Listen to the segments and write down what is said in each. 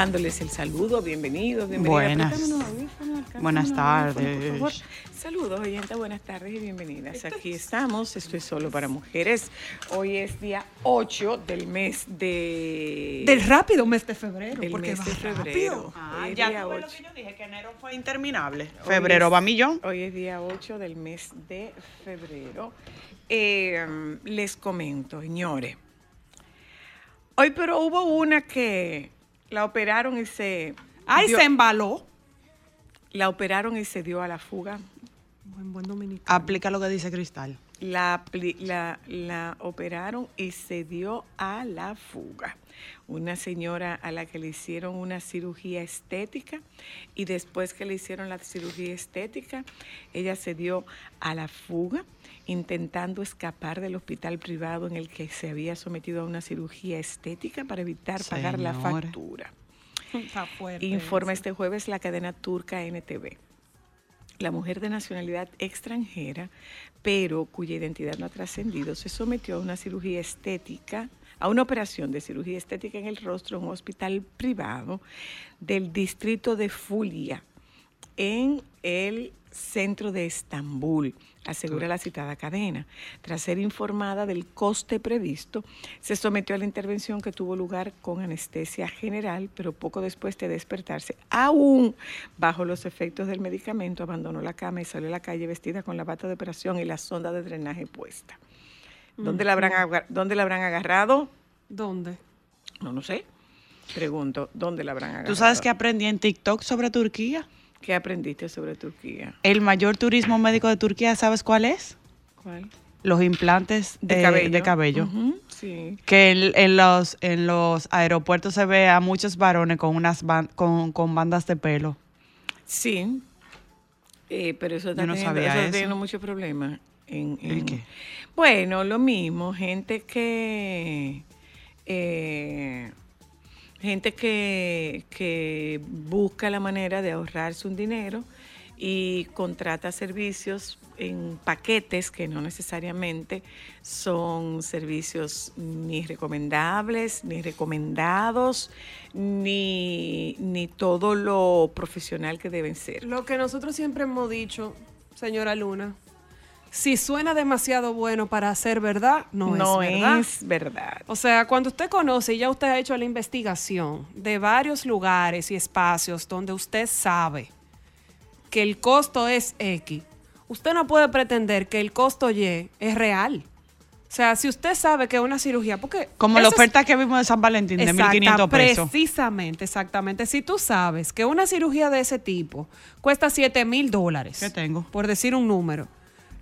Dándoles el saludo. Bienvenidos, bienvenidas. Buenas. Buenas por tardes. favor. Saludos, oyentes, buenas tardes y bienvenidas. Aquí estamos, estoy solo para mujeres. Hoy es día 8 del mes de... Del rápido mes de febrero, del porque mes va de rápido. febrero. Ah, es ya día lo 8. que yo dije, que enero fue interminable. Febrero es- va millón. Hoy es día 8 del mes de febrero. Eh, les comento, señores. Hoy, pero hubo una que la operaron y se. Ay, dio- se embaló. La operaron y se dio a la fuga. Buen, buen dominicano. Aplica lo que dice Cristal. La, la, la operaron y se dio a la fuga. Una señora a la que le hicieron una cirugía estética y después que le hicieron la cirugía estética, ella se dio a la fuga intentando escapar del hospital privado en el que se había sometido a una cirugía estética para evitar pagar la factura. Está fuerte. Informa eso. este jueves la cadena turca NTV. La mujer de nacionalidad extranjera, pero cuya identidad no ha trascendido, se sometió a una cirugía estética, a una operación de cirugía estética en el rostro en un hospital privado del distrito de Fulia, en el centro de Estambul, asegura la citada cadena. Tras ser informada del coste previsto, se sometió a la intervención que tuvo lugar con anestesia general, pero poco después de despertarse, aún bajo los efectos del medicamento, abandonó la cama y salió a la calle vestida con la bata de operación y la sonda de drenaje puesta. ¿Dónde, la, habrán, ¿Dónde la habrán agarrado? ¿Dónde? No, no sé. Pregunto, ¿dónde la habrán agarrado? ¿Tú sabes que aprendí en TikTok sobre Turquía? ¿Qué aprendiste sobre Turquía? El mayor turismo médico de Turquía, ¿sabes cuál es? ¿Cuál? Los implantes De eh, cabello. de cabello. Ujú, sí. Que en, en los, en los aeropuertos se ve a muchos varones con, unas ban- con, con bandas de pelo. Sí, Eh, pero eso está Yo no teniendo, sabía eso está eso. teniendo muchos problemas. En, ¿El en- qué? Bueno, lo mismo, gente que... eh, gente que, que busca la manera de ahorrarse un dinero y contrata servicios en paquetes que no necesariamente son servicios ni recomendables, ni recomendados, ni, ni todo lo profesional que deben ser. Lo que nosotros siempre hemos dicho, señora Luna, si suena demasiado bueno para ser verdad, no, no es verdad. es verdad. O sea, cuando usted conoce y ya usted ha hecho la investigación de varios lugares y espacios donde usted sabe que el costo es X, usted no puede pretender que el costo Y es real. O sea, si usted sabe que una cirugía, porque... Como la es- oferta que vimos de San Valentín de Exacta, 1.500 pesos. Precisamente, exactamente. Si tú sabes que una cirugía de ese tipo cuesta 7 mil dólares, ¿Qué tengo? por decir un número,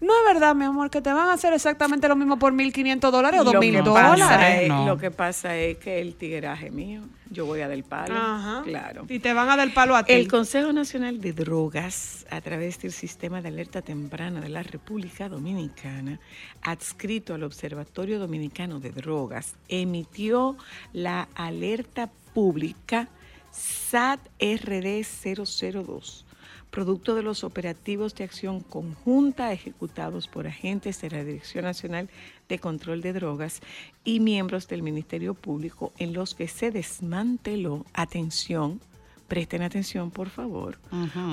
no es verdad, mi amor, que te van a hacer exactamente lo mismo por 1.500 dólares o Lo 2.000 que dólares. pasa es- No. Lo que pasa es que el tigueraje mío, yo voy a del palo. Ajá. Claro. Y te van a dar palo a ti. El Consejo Nacional de Drogas, a través del Sistema de Alerta Temprana de la República Dominicana, adscrito al Observatorio Dominicano de Drogas, emitió la alerta pública SAT RD 002, producto de los operativos de acción conjunta ejecutados por agentes de la Dirección Nacional de Control de Drogas y miembros del Ministerio Público en los que se desmanteló, atención, presten atención por favor,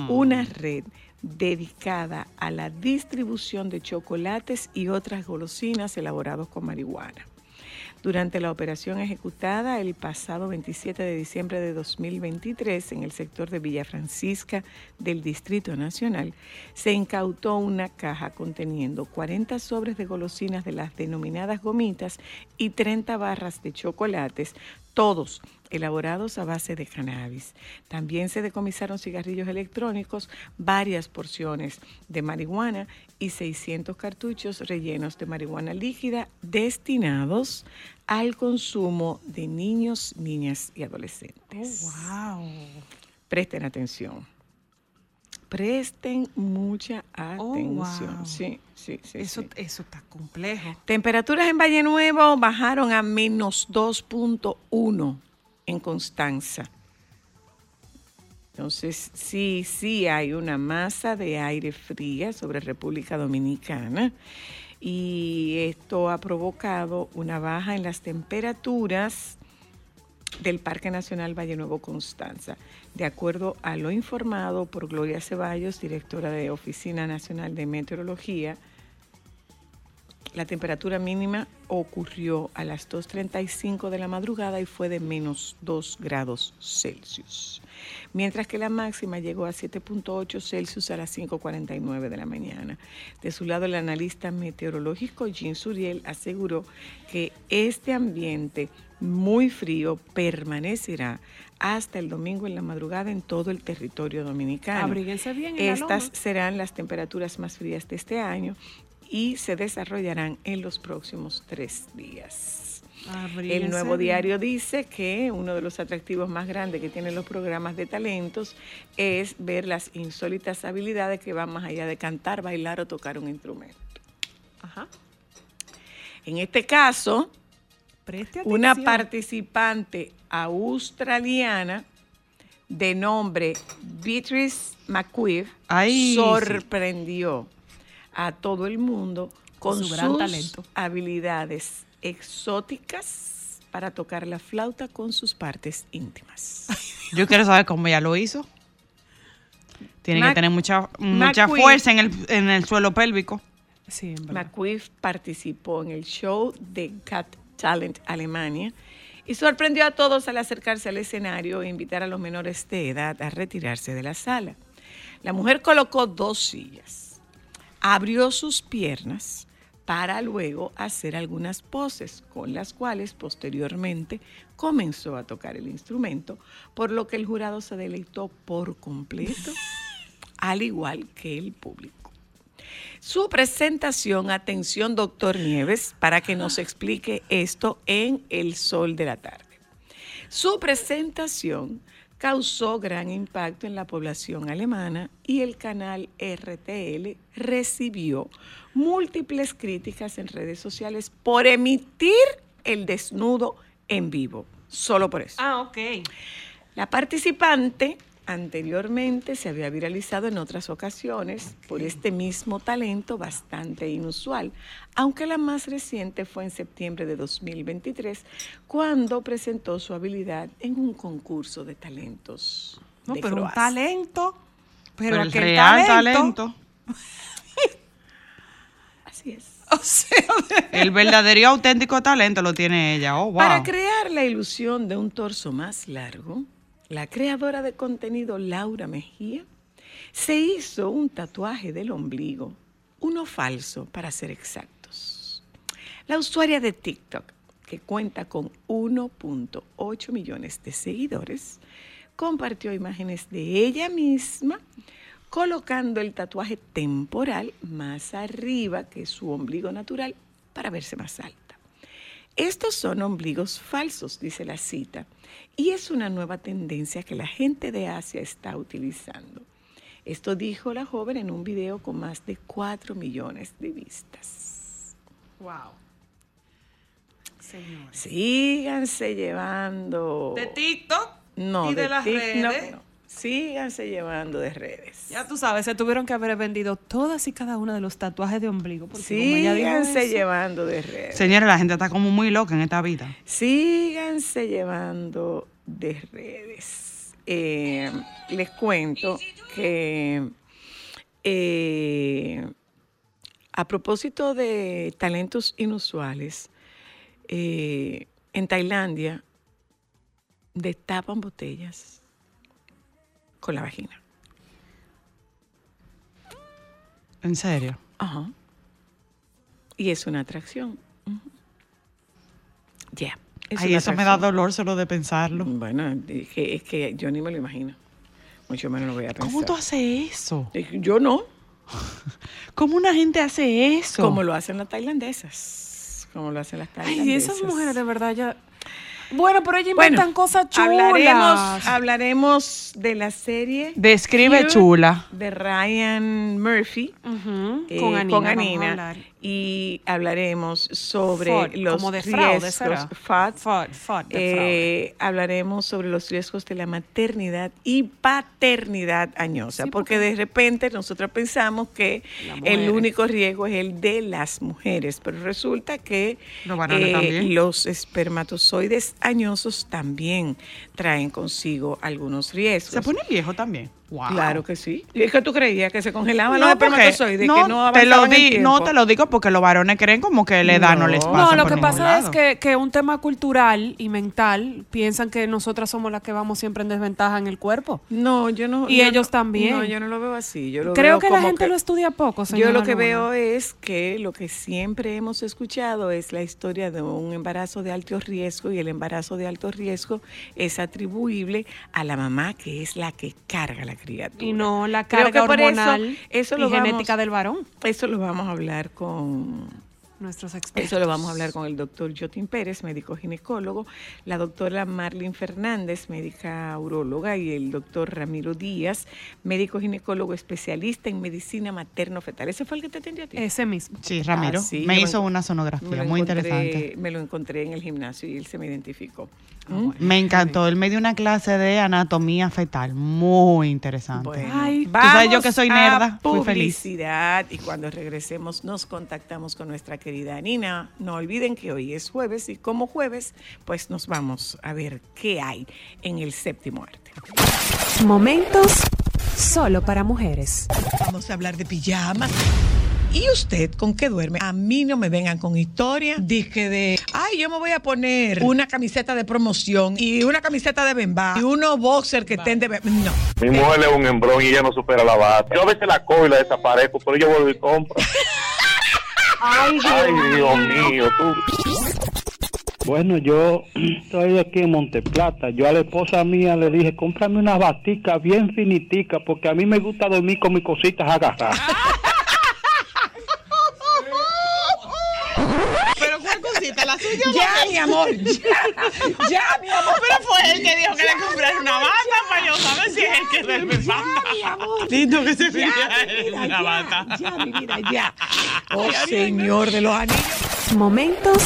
una red dedicada a la distribución de chocolates y otras golosinas elaborados con marihuana. Durante la operación ejecutada el pasado 27 de diciembre de 2023 en el sector de Villa Francisca del Distrito Nacional, se incautó una caja conteniendo 40 sobres de golosinas de las denominadas gomitas y 30 barras de chocolates, todos elaborados a base de cannabis. También se decomisaron cigarrillos electrónicos, varias porciones de marihuana y 600 cartuchos rellenos de marihuana líquida destinados al consumo de niños, niñas y adolescentes. wow. Presten atención. Presten mucha Oh, atención. wow. Sí, sí, sí. Eso, sí. eso está complejo. Temperaturas en Valle Nuevo bajaron a menos 2.1 en Constanza. Entonces, sí, sí hay una masa de aire fría sobre República Dominicana y esto ha provocado una baja en las temperaturas del Parque Nacional Valle Nuevo Constanza. De acuerdo a lo informado por Gloria Ceballos, directora de Oficina Nacional de Meteorología, la temperatura mínima ocurrió a las 2.35 de la madrugada y fue de menos 2 grados Celsius, mientras que la máxima llegó a 7.8 Celsius a las 5.49 de la mañana. De su lado, el analista meteorológico Jean Suriel aseguró que este ambiente muy frío permanecerá hasta el domingo en la madrugada en todo el territorio dominicano. Abríguense bien en la Estas loma. serán las temperaturas más frías de este año y se desarrollarán en los próximos tres días. El nuevo diario dice que uno de los atractivos más grandes que tienen los programas de talentos es ver las insólitas habilidades que van más allá de cantar, bailar o tocar un instrumento. Ajá. En este caso, Preste una participante australiana de nombre Beatrice Ay, sí. sorprendió a todo el mundo con Su sus talento. habilidades exóticas para tocar la flauta con sus partes íntimas. Yo quiero saber cómo ella lo hizo. Tiene Mac- que tener mucha, mucha fuerza en el, en el suelo pélvico. Sí. McQueen participó en el show de Got Talent Alemania y sorprendió a todos al acercarse al escenario e invitar a los menores de edad a retirarse de la sala. La mujer colocó dos sillas, abrió sus piernas para luego hacer algunas poses con las cuales posteriormente comenzó a tocar el instrumento, por lo que el jurado se deleitó por completo, al igual que el público. Su presentación, atención doctor Nieves, para que nos explique esto en El Sol de la Tarde. Su presentación causó gran impacto en la población alemana y el canal RTL recibió múltiples críticas en redes sociales por emitir el desnudo en vivo. Solo por eso. Ah, ok. La participante anteriormente se había viralizado en otras ocasiones por este mismo talento bastante inusual, aunque la más reciente fue en septiembre de 2023, cuando presentó su habilidad en un concurso de talentos. No, de pero un talento. Pero, Pero el real talento. talento, Así es. O sea, el verdadero y auténtico talento lo tiene ella. Oh, wow. Para crear la ilusión de un torso más largo, la creadora de contenido Laura Mejía se hizo un tatuaje del ombligo, uno falso para ser exactos. La usuaria de TikTok, que cuenta con 1.8 millones de seguidores, compartió imágenes de ella misma colocando el tatuaje temporal más arriba que su ombligo natural para verse más alta. Estos son ombligos falsos, dice la cita, y es una nueva tendencia que la gente de Asia está utilizando. Esto dijo la joven en un video con más de 4 millones de vistas. wow. Señores. Síganse llevando. De TikTok. No, ¿Y de las redes? no. Síganse llevando de redes. Ya tú sabes, se tuvieron que haber vendido todas y cada una de los tatuajes de ombligo. Porque Síganse eso- llevando de redes. Señores, la gente está como muy loca en esta vida. Síganse llevando de redes. Eh, les cuento que eh, a propósito de talentos inusuales, eh, en Tailandia destapan botellas con la vagina. En serio. Ajá. Y es una atracción. Ya. es Ay, eso me da dolor solo de pensarlo. Bueno, es que, es que yo ni me lo imagino. Mucho menos lo voy a pensar. ¿Cómo tú haces eso? Eh, Yo no. ¿Cómo una gente hace eso? Como lo hacen las tailandesas. Como lo hacen las tailandesas. Ay, esas mujeres de verdad ya. Bueno, pero Bueno, inventan cosas chulas. Hablaremos, hablaremos de la serie Describe Cute chula. de Ryan Murphy. Eh, con Anina. con vamos a Anina, hablar. Y hablaremos sobre los como de fraude, riesgos de. Eh, hablaremos sobre los riesgos de la maternidad y paternidad añosa, Sí, porque de repente nosotros pensamos que el único riesgo es el de las mujeres, pero resulta que eh, los espermatozoides añosos también traen consigo algunos riesgos. Se pone viejo también. Wow. Claro que sí. ¿Y es que tú creías que se congelaban No, los espermatozoides? no, que no te lo avanzaban el di- no tiempo? te lo digo porque los varones creen como que la edad no, les No. pasa. No, lo por que pasa es que, que un tema cultural y mental piensan que nosotras somos las que vamos siempre en desventaja en el cuerpo. No, yo no. Y yo ellos también. No, yo no lo veo así. Yo lo Creo veo que la gente lo estudia poco, Yo señora lo que Luna. veo es que lo que siempre hemos escuchado es la historia de un embarazo de alto riesgo y el embarazo de alto riesgo es atribuible a la mamá que es la que carga la criatura. Y no la carga que por eso- hormonal eso y lo vamos- genética del varón. Eso lo vamos a hablar con Nuestros expertos. Eso lo vamos a hablar con el doctor Jotin Pérez, médico ginecólogo, la doctora Marlene Fernández, médica uróloga, y el doctor Ramiro Díaz, médico ginecólogo especialista en medicina materno-fetal. ¿Ese fue el que te atendió a ti? Ese mismo. Sí, Ramiro. Ah, sí, me hizo me- una sonografía muy encontré- interesante. Me lo encontré en el gimnasio y él se me identificó. Ah, ¿Mm? Me encantó. Él me dio una clase de anatomía fetal muy interesante. Bueno, Ay, tú sabes yo que soy nerda, fui feliz. y cuando regresemos nos contactamos con nuestra querida Nina. No olviden que hoy es jueves y como jueves, pues nos vamos a ver qué hay en el séptimo arte. Momentos solo para mujeres. Vamos a hablar de pijamas. ¿Y usted con qué duerme? A mí no me vengan con historia. Dije de, ay, yo me voy a poner una camiseta de promoción y una camiseta de bemba y unos boxer que estén de... bemba. No. Mi mujer es un embrón y ella no supera la bata. Yo a veces la cojo y la desaparezco, pero yo vuelvo y compro. Ay, Dios mío, tú. Bueno, yo estoy aquí en Monteplata. Yo a la esposa mía le dije, cómprame unas baticas bien finiticas, porque a mí me gusta dormir con mis cositas agarradas. Pero cuál cosita, la suya. Ya, mi amor, ya, ya, mi amor. Pero fue él que dijo que le comprara una bata para yo saber si es el que duerme bata. Lindo que se mi vida, ya, ya, mi vida, ya. Oh, señor de los anillos. Momentos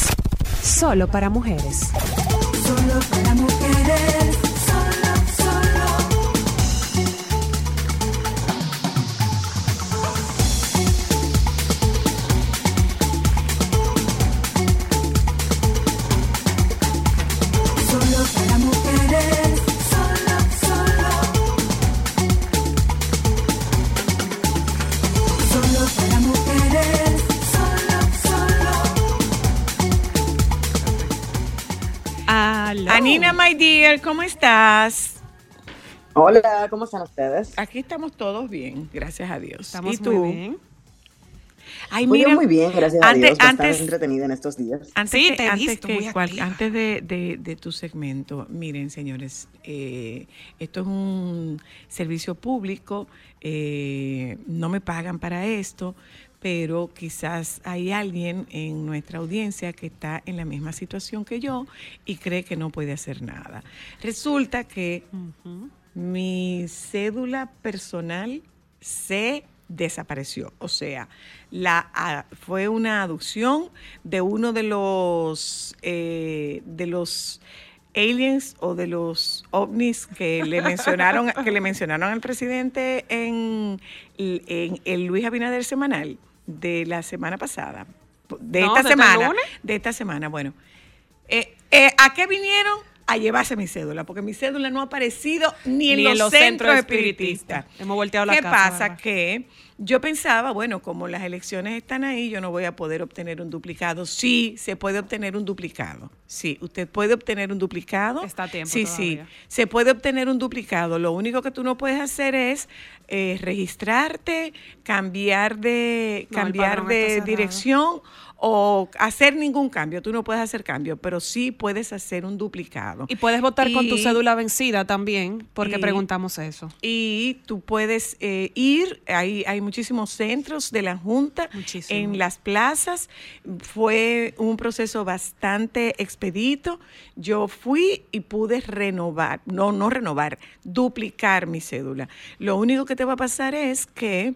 solo para mujeres. Solo para Dear, ¿cómo estás? Hola, ¿cómo están ustedes? Aquí estamos todos bien, gracias a Dios. Estamos ¿Y tú? muy bien. Ay, Muy mira, bien, muy bien, gracias a Dios. Bastante antes- entretenida en estos días. Antes, Sí, que- antes visto que muy cual- activa. antes de, de- de tu segmento, miren, señores, eh, esto es un servicio público, eh, no me pagan para esto, pero quizás hay alguien en nuestra audiencia que está en la misma situación que yo y cree que no puede hacer nada. Resulta que mi cédula personal se desapareció. O sea, la, a- fue una aducción de uno de los, eh, de los aliens o de los ovnis que le mencionaron, que le mencionaron al presidente en, en el Luis Abinader semanal de la semana pasada, de No, esta ¿de semana, de esta semana, bueno. Eh, eh, ¿A qué vinieron? A llevarse mi cédula, porque mi cédula no ha aparecido ni en, los, centros espiritistas. Hemos volteado la ¿Qué casa, pasa? ¿verdad? Que yo pensaba, bueno, como las elecciones están ahí, yo no voy a poder obtener un duplicado. Sí, se puede obtener un duplicado. Sí, usted puede obtener un duplicado. Está a tiempo Sí, todavía. sí, se puede obtener un duplicado. Lo único que tú no puedes hacer es eh, registrarte, cambiar de, No, cambiar de dirección o hacer ningún cambio. Tú no puedes hacer cambio, pero sí puedes hacer un duplicado. Y puedes votar con tu cédula vencida también, porque y- preguntamos eso. y tú puedes eh, ir, hay, hay muchísimos centros de la Junta Muchísimo. en las plazas. Fue un proceso bastante expedito. Yo fui y pude renovar, no, no renovar, duplicar mi cédula. Lo único que te va a pasar es que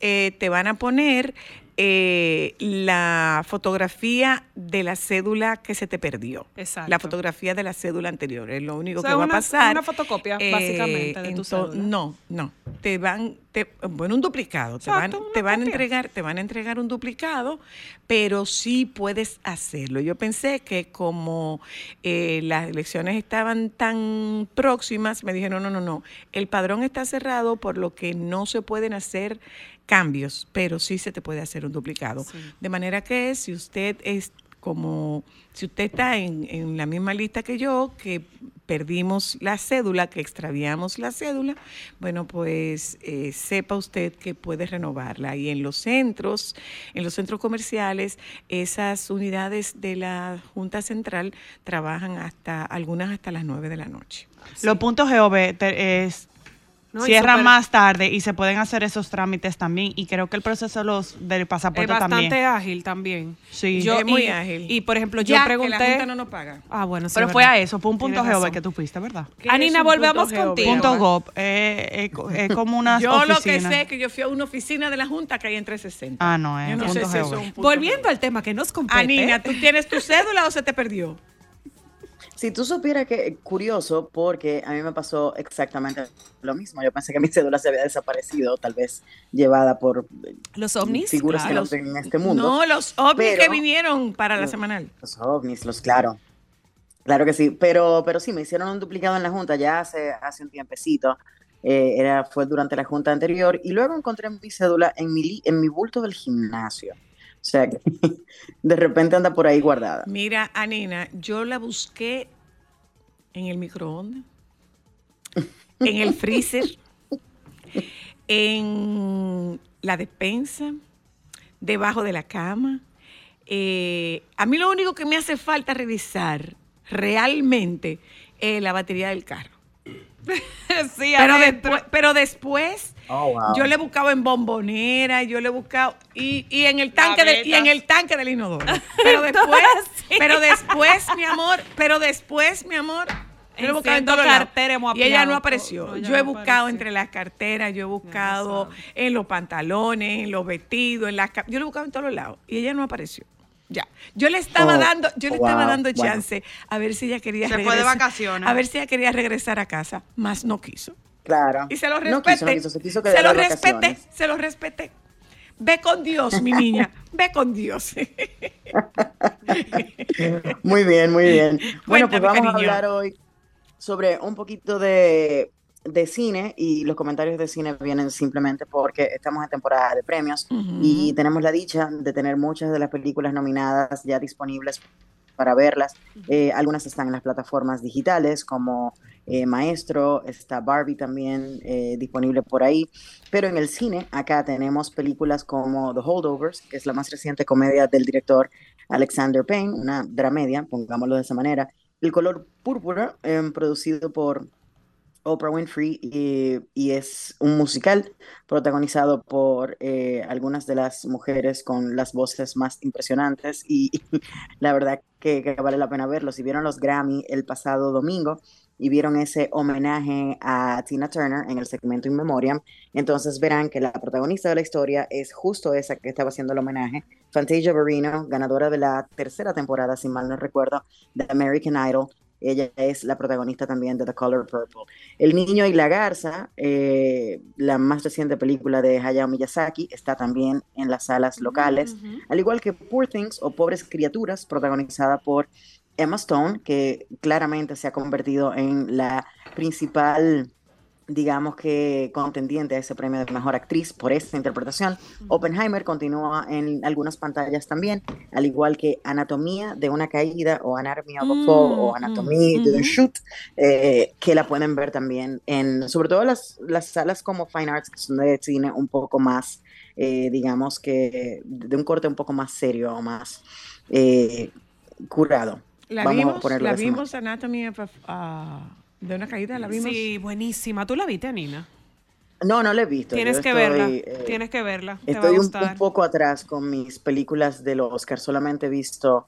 eh, te van a poner eh, la fotografía de la cédula que se te perdió. Exacto. La fotografía de la cédula anterior. Es lo único O sea, que va una- a pasar. una fotocopia, Eh, básicamente, de tu cédula. No, no. Te van, te- bueno, un duplicado. Te Exacto, van, te van a entregar, te van a entregar un duplicado, pero sí puedes hacerlo. Yo pensé que como eh, las elecciones estaban tan próximas, me dijeron, no, no, no, el padrón está cerrado por lo que no se pueden hacer cambios, pero sí se te puede hacer un duplicado. Sí. De manera que si usted es como, si usted está en, en la misma lista que yo, que perdimos la cédula, que extraviamos la cédula, bueno, pues eh, sepa usted que puede renovarla. Y en los centros, en los centros comerciales, esas unidades de la Junta Central trabajan hasta, algunas hasta las 9 de la noche. Los puntos GOV es- No, cierran más tarde y se pueden hacer esos trámites también. Y creo que el proceso los, del Es pasaporte bastante también. ágil también. Sí. Yo- Es muy y- ágil. Y, por ejemplo, yo Ya, que pregunté... la Junta no nos paga. Ah, bueno, sí, Pero es fue a eso, fue un punto GOV que tú fuiste, ¿verdad? ¿Qué Anina, es volvemos punto contigo. Punto gov, eh, eh, es como una Yo lo que sé es que yo fui a una oficina de la Junta que hay en 360. Ah, no, es Yo no punto sé si es un punto Volviendo GOV. al tema que nos compete. Anina, ¿tú tienes tu cédula o se te perdió? Si tú supieras que curioso, porque a mí me pasó exactamente lo mismo. Yo pensé que mi cédula se había desaparecido, tal vez llevada por eh, Los ovnis. figuras claro. que no ven en este mundo. No, los ovnis Pero- que vinieron para la semanal. Los ovnis, los claro. Claro que sí, pero, pero sí, me hicieron un duplicado en la junta ya hace, hace un tiempecito. Eh, era, fue durante la junta anterior y luego encontré mi cédula en mi, en mi bulto del gimnasio. O sea, que de repente anda por ahí guardada. Mira, Anina, yo la busqué en el microondas, en el freezer, en la despensa, debajo de la cama. Eh, a mí lo único que me hace falta revisar realmente es la batería del carro. sí, Pero adentro. después, pero después Oh, wow. yo le he buscado en bombonera, yo le he buscado y, y en el tanque de, y en el tanque del inodoro. Pero después, pero después, mi amor, pero después, mi amor, yo le he buscado en lados. cartera hemos y ella no apareció. No, ella yo he no buscado apareció. entre las carteras, yo he buscado en los pantalones, en los vestidos, en las yo le he buscado en todos los lados y ella no apareció. Ya. Yo le estaba Oh, dando, yo le estaba wow, dando bueno. chance a ver si ella quería Se fue de vacaciones. A ver si ella quería regresar a casa, más no quiso. Claro. Y se lo No respeté. quiso, no quiso, se quiso se lo vacaciones. se lo respeté. Ve con Dios, mi niña. Ve con Dios. Muy bien, muy bien. Bueno, Cuéntame, pues vamos a hablar hoy sobre un poquito de, de cine y los comentarios de cine vienen simplemente porque estamos en temporada de premios y tenemos la dicha de tener muchas de las películas nominadas ya disponibles para verlas. Eh, algunas están en las plataformas digitales como eh, Maestro, está Barbie también eh, disponible por ahí, pero en el cine acá tenemos películas como The Holdovers, que es la más reciente comedia del director Alexander Payne, una dramedia, pongámoslo de esa manera. El color púrpura, em, producido por Oprah Winfrey y, y es un musical protagonizado por eh, algunas de las mujeres con las voces más impresionantes y la verdad que, vale la pena verlo. Si vieron los Grammy el pasado domingo y vieron ese homenaje a Tina Turner en el segmento In Memoriam, entonces verán que la protagonista de la historia es justo esa que estaba haciendo el homenaje, Fantasia Barrino, ganadora de la tercera temporada, si mal no recuerdo, de American Idol, Ella es la protagonista también de The Color Purple. El niño y la garza, eh, la más reciente película de Hayao Miyazaki, está también en las salas locales, al igual que Poor Things o Pobres Criaturas, protagonizada por Emma Stone, que claramente se ha convertido en la principal digamos que contendiente a ese premio de mejor actriz por esta interpretación. Oppenheimer continúa en algunas pantallas también, al igual que Anatomía de una caída o Anatomy of a Fall o Anatomía de un shoot, eh, que la pueden ver también en, sobre todo las, las salas como Fine Arts, que son de cine un poco más, eh, digamos que de un corte un poco más serio o más eh, curado. La Vamos a vimos, ponerlo la vimos Anatomy of a- ah, de una caída, la vimos. Sí, buenísima. ¿Tú la viste, Nina? No, no la he visto. Tienes que estoy, verla. eh, Tienes que verla. Te va a Estoy un, gustar. un poco atrás con mis películas del Oscar. Solamente he visto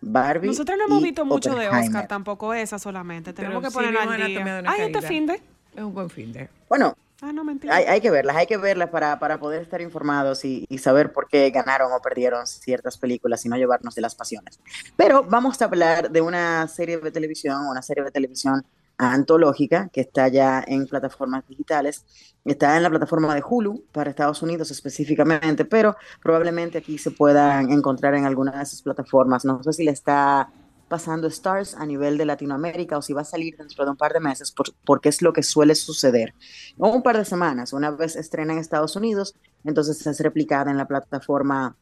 Barbie. Nosotros no hemos y visto mucho de. Oscar, tampoco esa solamente. Tenemos Pero que sí ponerla vimos al día. Ay, este fin de. Es un buen fin de. Bueno, Ah, no, mentira. hay, hay que verlas, hay que verlas para, para poder estar informados y, y saber por qué ganaron o perdieron ciertas películas y no llevarnos de las pasiones. Pero vamos a hablar de una serie de televisión, una serie de televisión antológica que está ya en plataformas digitales. Está en la plataforma de Hulu para Estados Unidos específicamente, pero probablemente aquí se puedan encontrar en alguna de esas plataformas. No sé si le está pasando Stars a nivel de Latinoamérica o si va a salir dentro de un par de meses, por- porque es lo que suele suceder. O un par de semanas, una vez estrena en Estados Unidos, entonces es replicada en la plataforma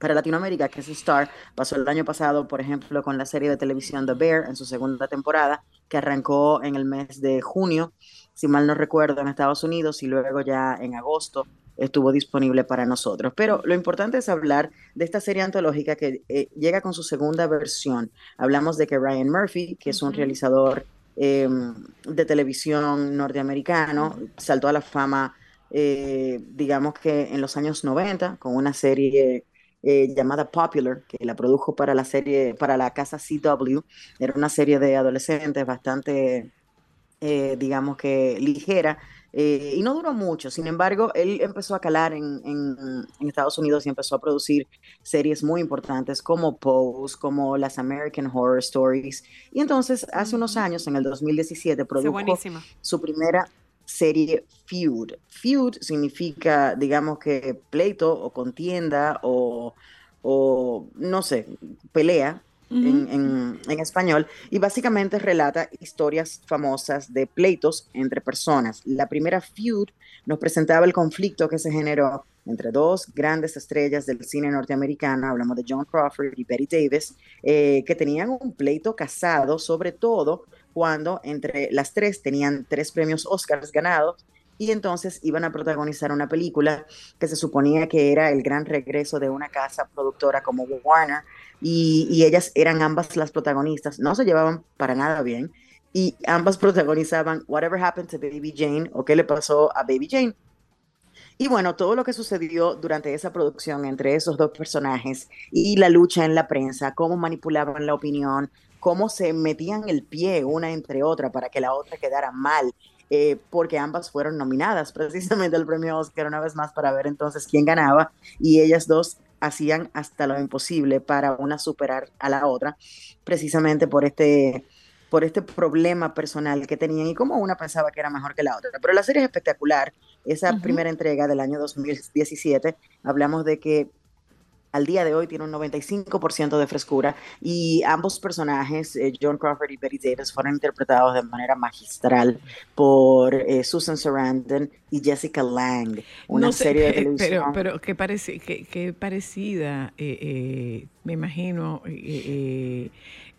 para Latinoamérica, que es Star. Pasó el año pasado, por ejemplo, con la serie de televisión The Bear en su segunda temporada, que arrancó en el mes de junio, si mal no recuerdo, en Estados Unidos y luego ya en agosto estuvo disponible para nosotros. Pero lo importante es hablar de esta serie antológica que eh, llega con su segunda versión. Hablamos de que Ryan Murphy, que es un realizador eh, de televisión norteamericano, saltó a la fama, eh, digamos que en los años 90, con una serie eh, llamada Popular, que la produjo para la serie, para la casa CW. Era una serie de adolescentes bastante, eh, digamos que ligera, eh, y no duró mucho. Sin embargo, él empezó a calar en, en- en Estados Unidos y empezó a producir series muy importantes como Pose, como las American Horror Stories. Y entonces, hace unos años, en el 2017, Sí, produjo su primera serie Feud. Feud significa, digamos que pleito o contienda o, o no sé, pelea en, en- en español y básicamente relata historias famosas de pleitos entre personas. La primera Feud nos presentaba el conflicto que se generó entre dos grandes estrellas del cine norteamericano, hablamos de John Crawford y Betty Davis, eh, que tenían un pleito casado, sobre todo cuando entre las tres tenían tres premios Oscars ganados y entonces iban a protagonizar una película que se suponía que era el gran regreso de una casa productora como Warner y, y ellas eran ambas las protagonistas, no se llevaban para nada bien y ambas protagonizaban Whatever Happened to Baby Jane o qué le pasó a Baby Jane. Y bueno, todo lo que sucedió durante esa producción entre esos dos personajes y la lucha en la prensa, cómo manipulaban la opinión, cómo se metían el pie una entre otra para que la otra quedara mal, eh, porque ambas fueron nominadas precisamente al premio Oscar una vez más para ver entonces quién ganaba y ellas dos hacían hasta lo imposible para una superar a la otra, precisamente por este por este problema personal que tenían y cómo una pensaba que era mejor que la otra. Pero la serie es espectacular. Esa Ujú. primera entrega del año 2017, hablamos de que al día de hoy tiene un 95% de frescura y ambos personajes, eh, John Crawford y Betty Davis, fueron interpretados de manera magistral por eh, Susan Sarandon y Jessica Lang, una No sé, serie de televisión. Pero, pero qué, pareci- qué- qué parecida, eh, eh, me imagino, eh, eh,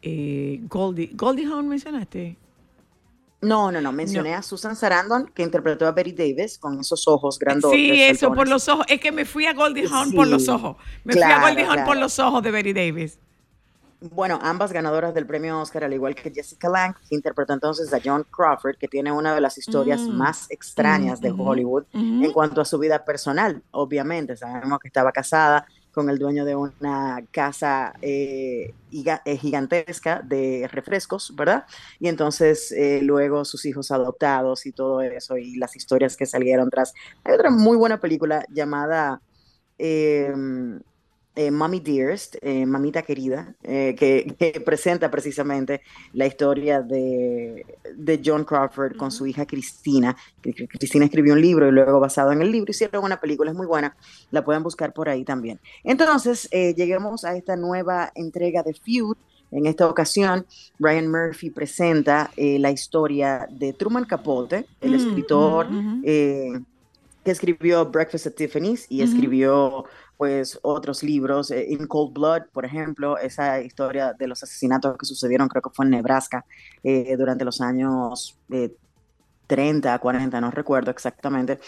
eh, Goldie. ¿Goldie Hawn mencionaste? No, no, no, mencioné a Susan Sarandon, que interpretó a Betty Davis con esos ojos grandotes. Sí, eso, por los ojos. Es que me fui a Goldie Hawn por los ojos. Me fui a Goldie Hawn por los ojos de Betty Davis. Bueno, ambas ganadoras del premio Oscar, al igual que Jessica Lange, que interpretó entonces a John Crawford, que tiene una de las historias Mm. más extrañas de ujú, Hollywood ujú. en cuanto a su vida personal. Obviamente, sabemos que estaba casada con el dueño de una casa eh, eh, gigantesca de refrescos, ¿verdad? Y entonces eh, luego sus hijos adoptados y todo eso y las historias que salieron tras. Hay otra muy buena película llamada... eh, eh, Mommy Dearest, eh, Mamita Querida, eh, que, que presenta precisamente la historia de, de John Crawford con su hija Cristina. Cristina escribió un libro y luego basado en el libro hicieron una película, es muy buena, la pueden buscar por ahí también. Entonces, eh, lleguemos a esta nueva entrega de Feud. En esta ocasión, Ryan Murphy presenta la historia de Truman Capote, el Mm, escritor que escribió Breakfast at Tiffany's y escribió pues otros libros, eh, In Cold Blood, por ejemplo, esa historia de los asesinatos que sucedieron, creo que fue en Nebraska, eh, durante los años eh, 30, 40, no recuerdo exactamente.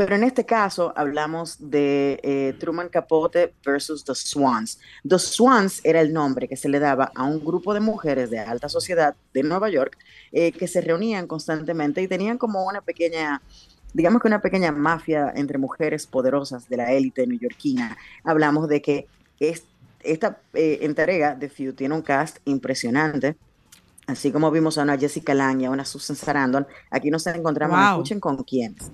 Pero en este caso hablamos de eh, Truman Capote versus The Swans. The Swans era el nombre que se le daba a un grupo de mujeres de alta sociedad de Nueva York eh, que se reunían constantemente y tenían como una pequeña, digamos que una pequeña mafia entre mujeres poderosas de la élite neoyorquina. Hablamos de que es- esta eh, entrega de Feud tiene un cast impresionante. Así como vimos a una Jessica Lange y a una Susan Sarandon, aquí nos encontramos, Wow. escuchen con quiénes.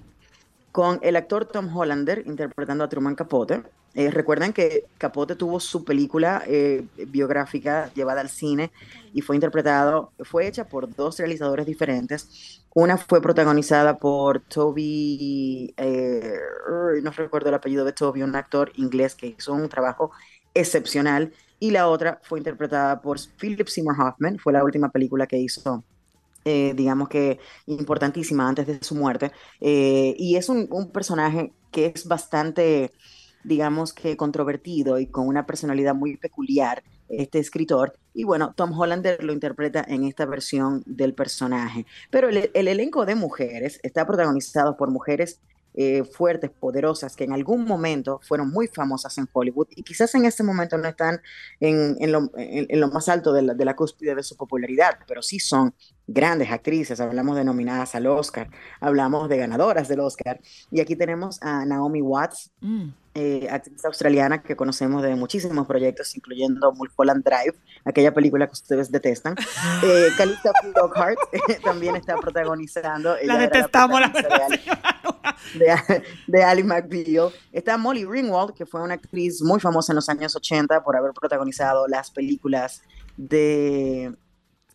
Con el actor Tom Hollander interpretando a Truman Capote. Eh, recuerden que Capote tuvo su película eh, biográfica llevada al cine y fue interpretado, fue hecha por dos realizadores diferentes. Una fue protagonizada por Toby, eh, no recuerdo el apellido de Toby, un actor inglés que hizo un trabajo excepcional. Y la otra fue interpretada por Philip Seymour Hoffman, fue la última película que hizo eh, digamos que importantísima antes de su muerte. Eh, y es un, un personaje que es bastante, digamos que controvertido y con una personalidad muy peculiar, este escritor. Y bueno, Tom Hollander lo interpreta en esta versión del personaje. Pero el, el elenco de mujeres está protagonizado por mujeres eh, fuertes, poderosas, que en algún momento fueron muy famosas en Hollywood y quizás en este momento no están en, en lo, en lo más alto de la, de la cúspide de su popularidad, pero sí son grandes actrices. Hablamos de nominadas al Oscar, hablamos de ganadoras del Oscar. Y aquí tenemos a Naomi Watts, Mm. Eh, actriz australiana que conocemos de muchísimos proyectos, incluyendo Mulholland Drive, aquella película que ustedes detestan. Eh, Calista Flockhart eh, también está protagonizando. La detestamos, la de Ali- de, de Ali McBeal. Está Molly Ringwald, que fue una actriz muy famosa en los años 80 por haber protagonizado las películas de...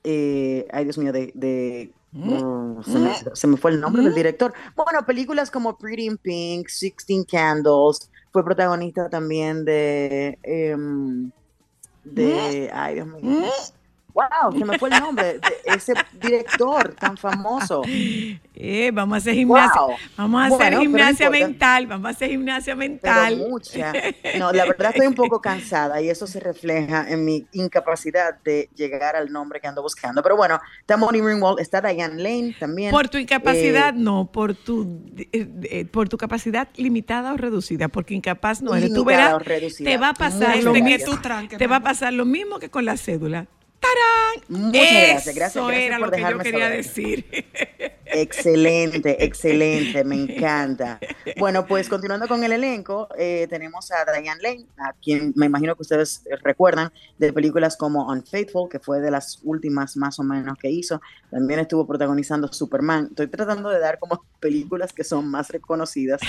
eh, ay, Dios mío, de... de- mm, se, me, se me fue el nombre del director. Bueno, películas como Pretty in Pink, Sixteen Candles, fue protagonista también de... em, de... Ay, Dios mío. Wow, se me fue el nombre de ese director tan famoso. Eh, vamos a hacer gimnasia. Wow. Vamos a Bueno, hacer pero no gimnasia mental. Vamos a hacer gimnasia pero mental. mucha. No, la verdad estoy un poco cansada y eso se refleja en mi incapacidad de llegar al nombre que ando buscando. Pero bueno, está Moni Ringwald, está Diane Lane también. Por tu incapacidad, Eh, no, por tu, eh, eh, por tu capacidad limitada o reducida, porque incapaz no eres. Tú Limitada verás, o reducida. te va a pasar gracias. mismo, tú tranque, te va a pasar lo mismo que con la cédula. Muchas gracias, gracias, gracias era por lo que yo quería saber. decir. Excelente, excelente, me encanta. Bueno, pues continuando con el elenco, eh, tenemos a Diane Lane, a quien me imagino que ustedes recuerdan de películas como Unfaithful, que fue de las últimas más o menos que hizo. También estuvo protagonizando Superman. Estoy tratando de dar como películas que son más reconocidas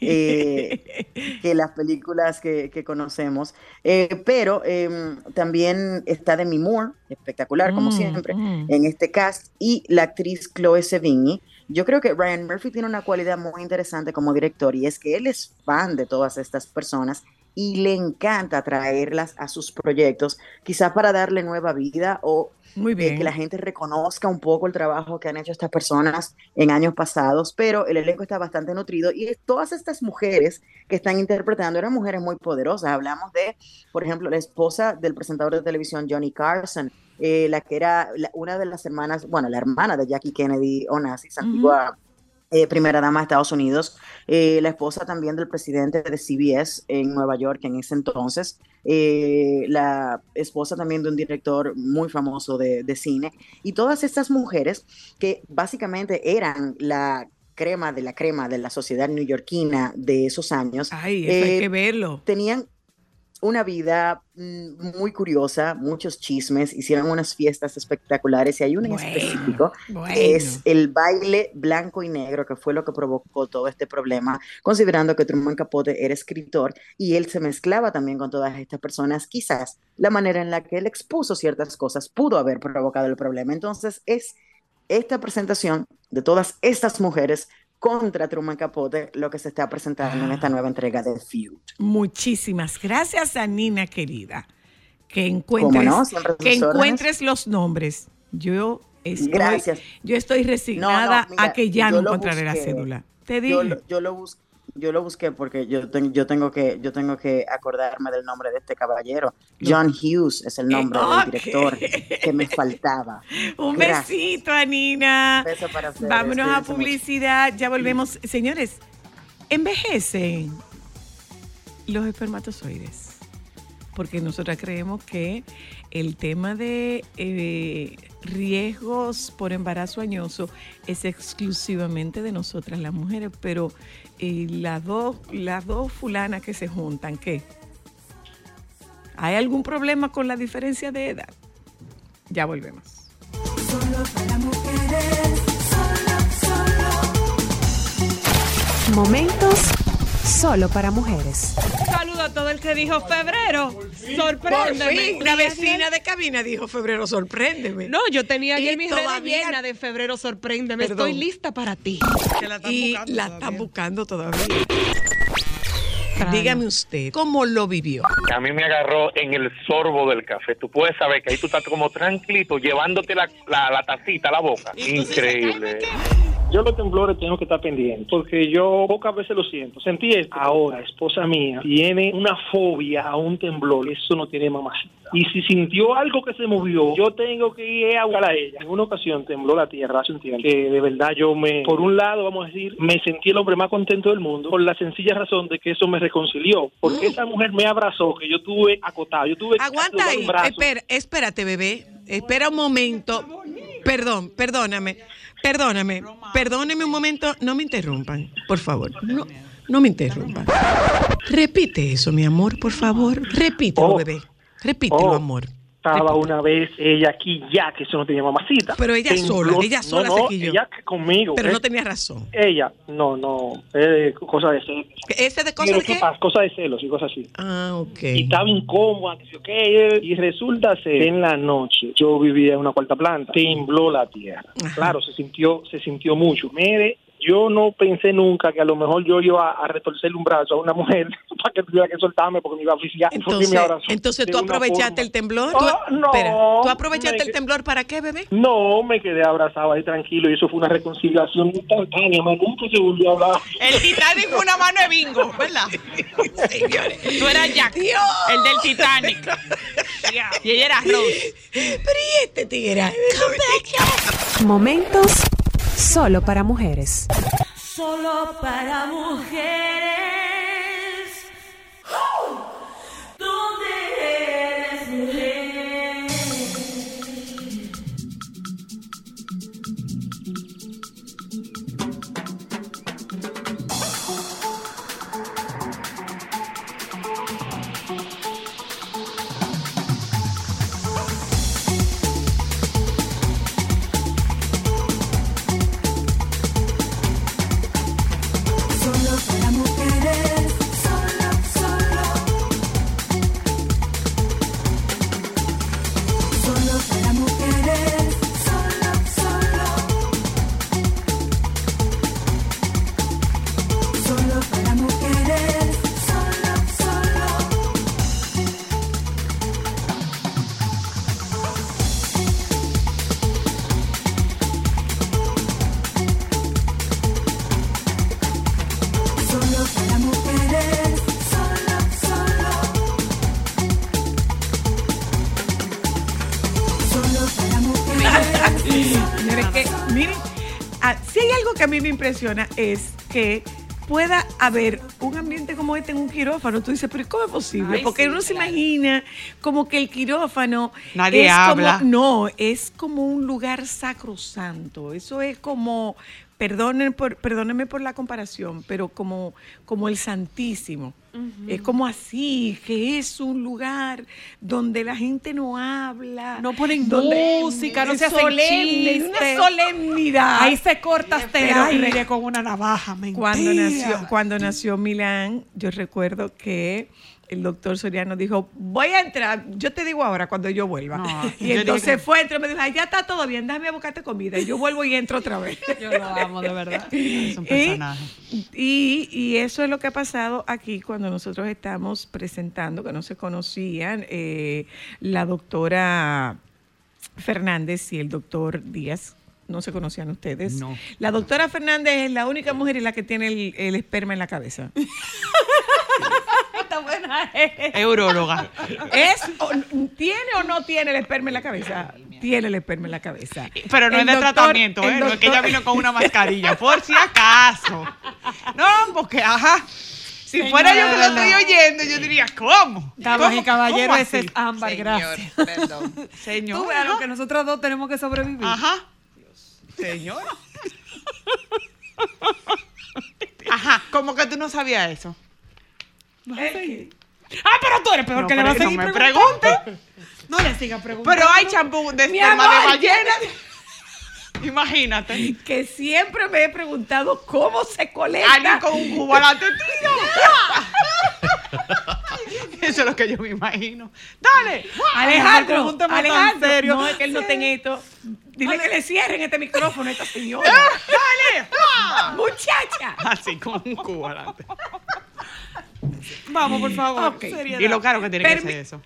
eh, que las películas que, que conocemos. Eh, pero eh, también está Demi Moore, espectacular como Mm, siempre mm. en este cast y la actriz Chloe Sevigny. Yo creo que Ryan Murphy tiene una cualidad muy interesante como director y es que él es fan de todas estas personas y le encanta traerlas a sus proyectos, quizás para darle nueva vida o Muy eh, bien. que la gente reconozca un poco el trabajo que han hecho estas personas en años pasados, pero el elenco está bastante nutrido y todas estas mujeres que están interpretando eran mujeres muy poderosas. Hablamos de, por ejemplo, la esposa del presentador de televisión Johnny Carson, eh, la que era la- una de las hermanas, bueno, la hermana de Jackie Kennedy Onassis, antigua eh, primera dama de Estados Unidos, eh, la esposa también del presidente de CBS en Nueva York en ese entonces, eh, la esposa también de un director muy famoso de, de cine, y todas estas mujeres que básicamente eran la crema de la crema de la sociedad neoyorquina de esos años, Ay, eso hay eh, que verlo. tenían una vida mm, muy curiosa, muchos chismes, hicieron unas fiestas espectaculares y hay una en Bueno, específico bueno. es el baile blanco y negro, que fue lo que provocó todo este problema, considerando que Truman Capote era escritor y él se mezclaba también con todas estas personas. Quizás la manera en la que él expuso ciertas cosas pudo haber provocado el problema. Entonces es esta presentación de todas estas mujeres contra Truman Capote lo que se está presentando en esta nueva entrega de Feud. Muchísimas gracias a Nina querida. Que encuentres, no, que encuentres los nombres. Yo estoy, Gracias. yo estoy resignada mira, a que ya no yo encontraré la cédula. Te Yo, dije. lo- yo lo busqué. Yo lo busqué porque yo, ten- yo tengo que yo tengo que acordarme del nombre de este caballero. John Hughes es el nombre del director que me faltaba. Un Gracias. besito, Anina. Beso para ustedes, Vámonos a mucho. publicidad. Ya volvemos. Señores, envejecen los espermatozoides. Porque nosotras creemos que el tema de eh, riesgos por embarazo añoso es exclusivamente de nosotras las mujeres, pero eh, las dos las dos fulanas que se juntan, ¿qué? ¿Hay algún problema con la diferencia de edad? Ya volvemos. Solo para mujeres, solo, solo. Momentos solo para mujeres. Saludo a todo el que dijo febrero. Sorpréndeme. una vecina de cabina dijo febrero, sorpréndeme. No, yo tenía ayer redes todavía- llenas de febrero, sorpréndeme. Perdón. Estoy lista para ti. y la están buscando todavía. Dígame usted, ¿cómo lo vivió? a mí me agarró en el sorbo del café. Tú puedes saber que ahí tú estás como tranquilito, llevándote la, la, la tacita a la boca. Increíble. Yo los temblores tengo que estar pendiente, porque yo pocas veces lo siento. Sentí esto. Ahora, esposa mía tiene una fobia a un temblor. Eso no tiene mamacita. Y si sintió algo que se movió, yo tengo que ir a buscar a ella. En una ocasión tembló la tierra hace un tiempo. Que de verdad yo me, por un lado, vamos a decir, me sentí el hombre más contento del mundo por la sencilla razón de que eso me reconcilió. Porque esa mujer me abrazó, que yo tuve acotado. Yo tuve Aguanta ahí, espera, espérate, bebé. Espera un momento. Perdón, perdóname. Perdóname. Perdóneme un momento. No me interrumpan, por favor. No, no me interrumpan. Repite eso, mi amor, por favor. Repítelo, Oh. bebé. Repítelo, Oh. amor. Estaba una vez ella aquí ya, que eso no tenía mamacita. Pero ella sola, ella sola no, se no, ella conmigo. Pero ¿eh? no tenía razón. Ella, no, no, es cosa de celos. ¿Ese de cosas ¿qué qué? Cosa de celos y cosas así. Ah, ok. Y estaba incómoda, que yo qué, y resulta ser que en la noche yo vivía en una cuarta planta, tembló la tierra. Ajá. Claro, se sintió, se sintió mucho. Mire, yo no pensé nunca que a lo mejor yo iba a retorcerle un brazo a una mujer para que tuviera que soltarme porque me iba a oficiar. porque Entonces, me abrazó entonces tú aprovechaste forma. el temblor. Oh, ¿Tú, no, espera, ¿tú aprovechaste el temblor para qué, bebé? No, me quedé abrazado ahí tranquilo y eso fue una reconciliación instantánea, nunca se volvió a hablar. El Titanic fue una mano de bingo, ¿verdad? Tú eras Jack, el del Titanic. Y ella era Rose. Pero ¿y este tigre? Momentos solo para mujeres. Solo para mujeres. ¿Dónde que a mí me impresiona es que pueda haber un ambiente como este en un quirófano. Tú dices, pero ¿cómo es posible? Ay, Porque sí, uno se imagina como que el quirófano Nadie es habla. como, no, es como un lugar sacrosanto. Eso es como, perdonen por, perdónenme por la comparación, pero como, como el Santísimo. Es como así, que es un lugar donde la gente no habla. No ponen donde música, no se hacen solemne, una solemnidad. Ahí se corta este aire re- con una navaja, mentira. Cuando nació, cuando nació Milán, yo recuerdo que el doctor Soriano dijo, voy a entrar, yo te digo ahora cuando yo vuelva. No, y yo entonces dije- fue, entró y me dijo, "Ay, ya está todo bien, déjame buscarte comida. Y yo vuelvo y entro otra vez. Yo lo amo, de verdad. Es un Y- personaje. Y, y eso es lo que ha pasado aquí cuando nosotros estamos presentando, que no se conocían, eh, la doctora Fernández y el doctor Díaz. No se conocían ustedes. No. La doctora Fernández es la única mujer en la que tiene el, el esperma en la cabeza. Está buena. eh. Euróloga. ¿Es o- ¿Tiene o no tiene el esperma en la cabeza? Tiene el esperma en la cabeza. Pero no El es de doctor- tratamiento, ¿eh? No es que ella vino con una mascarilla, por si acaso. No, porque, ajá. Si Señora, fuera yo que lo estoy oyendo, yo diría, ¿cómo? Damas y caballeros, ¿Cómo ese es? Ámbar, Señor, gracias. Perdón. Señor. Tú veas lo que nosotros dos tenemos que sobrevivir. Ajá. Señora. Ajá, como que tú no sabías eso. Ah, pero tú eres peor No, que le vas a no seguir me preguntando. pregunte. No le sigas preguntando. Pero hay champú de esperma de ballena. Imagínate. que siempre me he preguntado cómo se colecta. Alguien con un cubo delante tuyo. Eso es lo que yo me imagino. Dale. Alejandro, Alejandro, serio. no es que él no tenga esto. Dile que le cierren este micrófono a esta señora. Dale. Muchacha. Así con un cubo delante. Vamos, por favor. Ok. seriedad. Y lo caro que tiene que ser eso.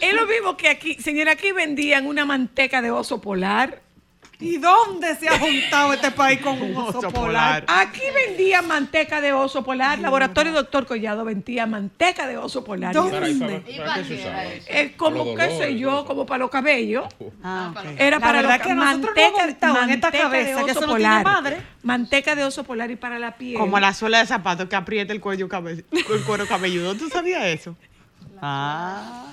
Es lo mismo que aquí, señora, aquí vendían una manteca de oso polar. ¿Y dónde se ha juntado este país con un oso, Oso polar? polar. Aquí vendían manteca de oso polar. Laboratorio Doctor Collado vendía manteca de oso polar. ¿Dónde? Es como, qué sé yo, como para los cabellos. Ah, ok. Era La para verdad los que nosotros no en esta manteca de cabeza, que oso eso no tiene polar. madre. Manteca de oso polar y para la piel. Como la suela de zapato que aprieta el cuello cabe- el cuero cabelludo. ¿Tú sabías eso? Ah,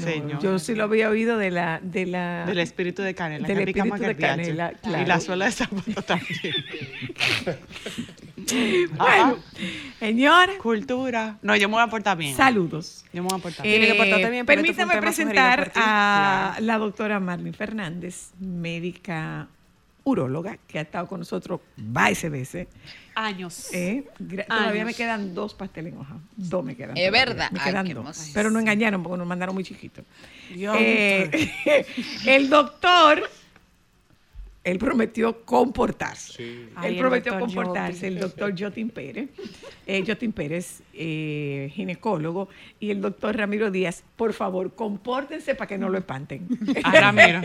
señor. Yo sí lo había oído de la de la Del espíritu de canela. Del que espíritu que de canela, Y la suela de zapato también. Bueno, señora, Cultura. No, yo me voy a portar bien. saludos. Yo me voy a portar Tiene que portarte bien, este Permítame presentar a la doctora Marlene Fernández, médica uróloga, que ha estado con nosotros varias veces. Años. Eh, gra- Todavía Años. me quedan dos pasteles en hoja. Dos me quedan. Es todavía. verdad. Me Ay, quedan dos. Pero nos engañaron porque nos mandaron muy chiquitos. Dios Eh, el doctor, él prometió comportarse. Ay, Él el prometió comportarse, Jotin. el doctor Jotin Pérez. Eh, Jotin Pérez, eh, ginecólogo, y el doctor Ramiro Díaz. Por favor, compórtense para que no lo espanten. Ah, Ramiro.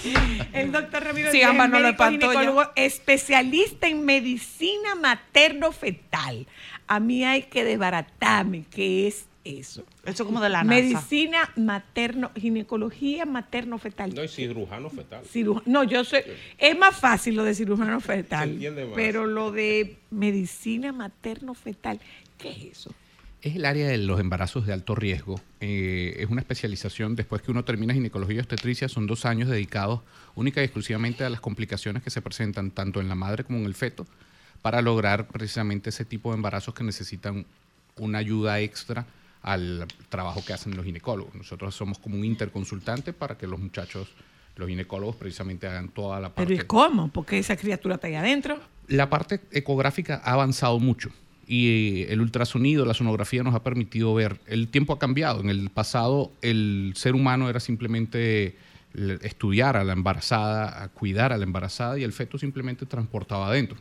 El doctor Ramiro Sí, Díaz, no lo ya. ginecólogo, especialista en medicina materno-fetal. A mí hay que desbaratarme qué es eso. Eso como de la NASA. Medicina materno, ginecología materno-fetal. No, y cirujano fetal. Ciruja- no, yo soy. Es más fácil lo de cirujano fetal. Se entiende más. Pero lo de medicina materno-fetal, ¿qué es eso? Es el área de los embarazos de alto riesgo. Eh, es una especialización, después que uno termina ginecología y obstetricia, son dos años dedicados única y exclusivamente a las complicaciones que se presentan tanto en la madre como en el feto, para lograr precisamente ese tipo de embarazos que necesitan una ayuda extra al trabajo que hacen los ginecólogos. Nosotros somos como un interconsultante para que los muchachos, los ginecólogos, precisamente hagan toda la parte. Pero ¿y cómo? Porque esa criatura está ahí adentro. La parte ecográfica ha avanzado mucho y el ultrasonido, la sonografía nos ha permitido ver. El tiempo ha cambiado. En el pasado el ser humano era simplemente l- estudiar a la embarazada, a cuidar a la embarazada y el feto simplemente transportaba adentro.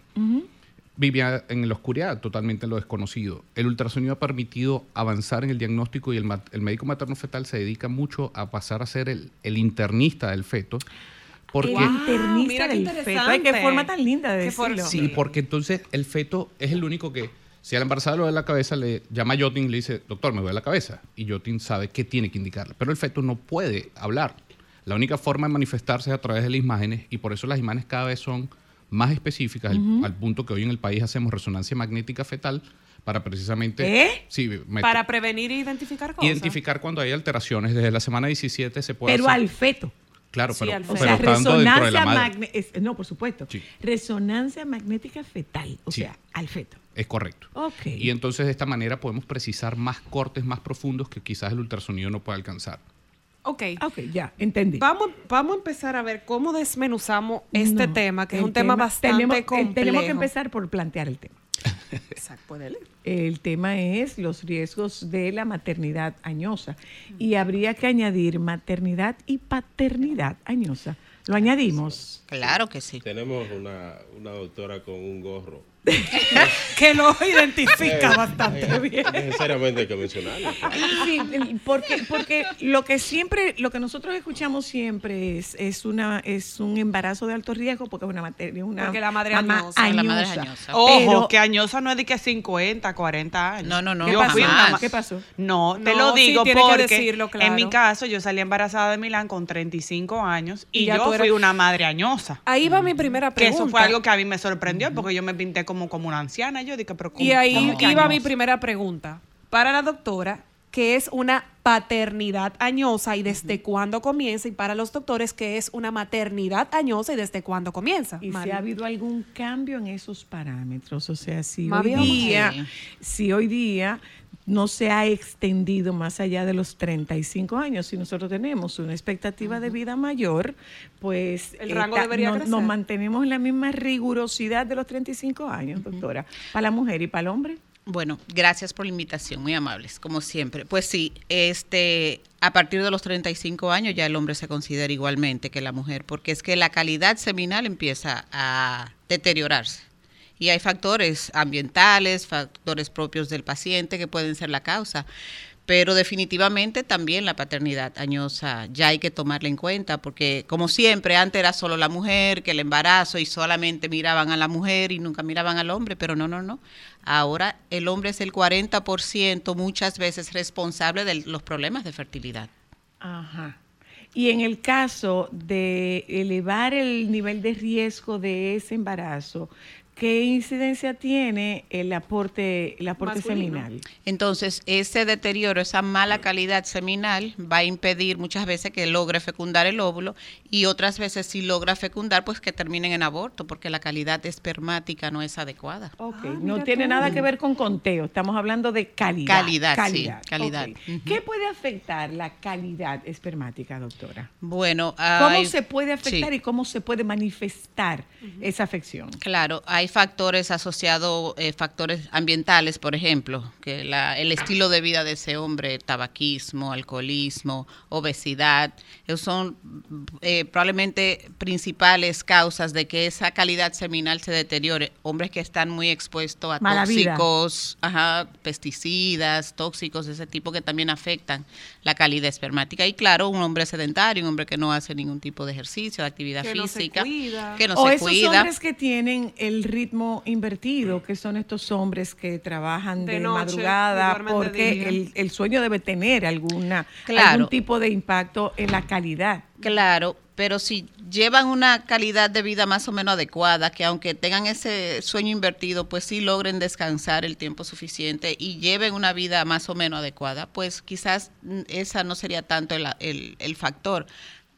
Vivía en la oscuridad, totalmente en lo desconocido. El ultrasonido ha permitido avanzar en el diagnóstico y el, mat- el médico materno fetal se dedica mucho a pasar a ser el, el internista del feto. Porque, el internista qué del feto. Ay, qué forma tan linda de decirlo. Sí, porque entonces el feto es el único que, si a la embarazada le duele la cabeza, le llama a Jotin y le dice, doctor, me duele la cabeza. Y Jotin sabe qué tiene que indicarle. Pero el feto no puede hablar. La única forma de manifestarse es a través de las imágenes y por eso las imágenes cada vez son más específicas, al- al, punto que hoy en el país hacemos resonancia magnética fetal para precisamente ¿Eh? sí, Para prevenir e identificar cosas. identificar cuando hay alteraciones. Desde la semana 17 se puede Pero hacer- al feto. Claro, Sí, pero, al O pero sea, de la resonancia madre. magne- es- no, por supuesto. Sí. Resonancia magnética fetal, o sea, al feto. Es correcto. Ok. Y entonces de esta manera podemos precisar más cortes más profundos que quizás el ultrasonido no pueda alcanzar. Ok. Ok, ya, entendí. Vamos, vamos a empezar a ver cómo desmenuzamos este No, tema, que es un tema, bastante tenemos, eh, complejo. Tenemos que empezar por plantear el tema. Exacto, puede leer. El tema es los riesgos de la maternidad añosa. Y habría que añadir maternidad y paternidad añosa. Lo añadimos. Claro que sí. Tenemos una, una doctora con un gorro. Que lo identifica Eh, bastante eh, bien. Necesariamente hay que mencionarlo. Sí, porque, porque lo que siempre, lo que nosotros escuchamos siempre es, es una, es un embarazo de alto riesgo porque es una materia, una Porque la madre mamá añosa. La madre añosa. añosa. Ojo, Pero- que añosa no es de que 50, 40 años. No, no, no, ¿Qué Yo pasó? jamás. ¿Qué pasó? No, te No, lo sí, digo que porque decirlo, claro. en mi caso yo salí embarazada de Milán con 35 años y, Y yo fui una madre añosa. Ahí va mi primera Que pregunta. eso fue algo que a mí me sorprendió porque yo me pinté como, como una anciana. Yo dije, pero ¿cómo- Y ahí iba mi primera pregunta para la doctora, que es una paternidad añosa y desde cuándo comienza, y para los doctores, que es una maternidad añosa y desde cuándo comienza. Y si ha habido algún cambio en esos parámetros, o sea, si hoy día, sí. si hoy día no se ha extendido más allá de los 35 años, si nosotros tenemos una expectativa de vida mayor, pues El rango ta- debería no- nos mantenemos en la misma rigurosidad de los 35 años, doctora, para la mujer y para el hombre. Bueno, gracias por la invitación, muy amables, como siempre. Pues sí, este, a partir de los 35 años ya el hombre se considera igualmente que la mujer, porque es que la calidad seminal empieza a deteriorarse. Y hay factores ambientales, factores propios del paciente que pueden ser la causa. Pero definitivamente también la paternidad añosa ya hay que tomarla en cuenta, porque como siempre, antes era solo la mujer, que el embarazo y solamente miraban a la mujer y nunca miraban al hombre, pero no, no, no. Ahora el hombre es el 40% muchas veces responsable de los problemas de fertilidad. Ajá. Y en el caso de elevar el nivel de riesgo de ese embarazo, ¿qué incidencia tiene el aporte, el aporte Masculino. seminal? Entonces, ese deterioro, esa mala calidad seminal va a impedir muchas veces que logre fecundar el óvulo y otras veces si logra fecundar, pues que terminen en aborto, porque la calidad espermática no es adecuada. Ok, Ah, no tiene tú. nada que ver con conteo, estamos hablando de calidad. Calidad, sí, calidad. ok. Ujú. ¿Qué puede afectar la calidad espermática, doctora? Bueno, ¿Cómo hay- se puede afectar sí. y cómo se puede manifestar esa afección? Claro, hay factores asociados, eh, factores ambientales, por ejemplo, que la- el estilo de vida de ese hombre, tabaquismo, alcoholismo, obesidad, esos son eh, probablemente principales causas de que esa calidad seminal se deteriore. Hombres que están muy expuestos a Mala tóxicos, ajá, pesticidas, tóxicos, ese tipo que también afectan la calidad espermática. Y claro, un hombre sedentario, un hombre que no hace ningún tipo de ejercicio, de actividad Que no se física, cuida. que no o se esos cuida. hombres que tienen el ritmo invertido, que son estos hombres que trabajan de, De noche, y madrugada, porque el, el sueño debe tener alguna Claro. algún tipo de impacto en la calidad. Claro, pero si llevan una calidad de vida más o menos adecuada, que aunque tengan ese sueño invertido, pues sí logren descansar el tiempo suficiente y lleven una vida más o menos adecuada, pues quizás mm, esa no sería tanto el, el- el factor.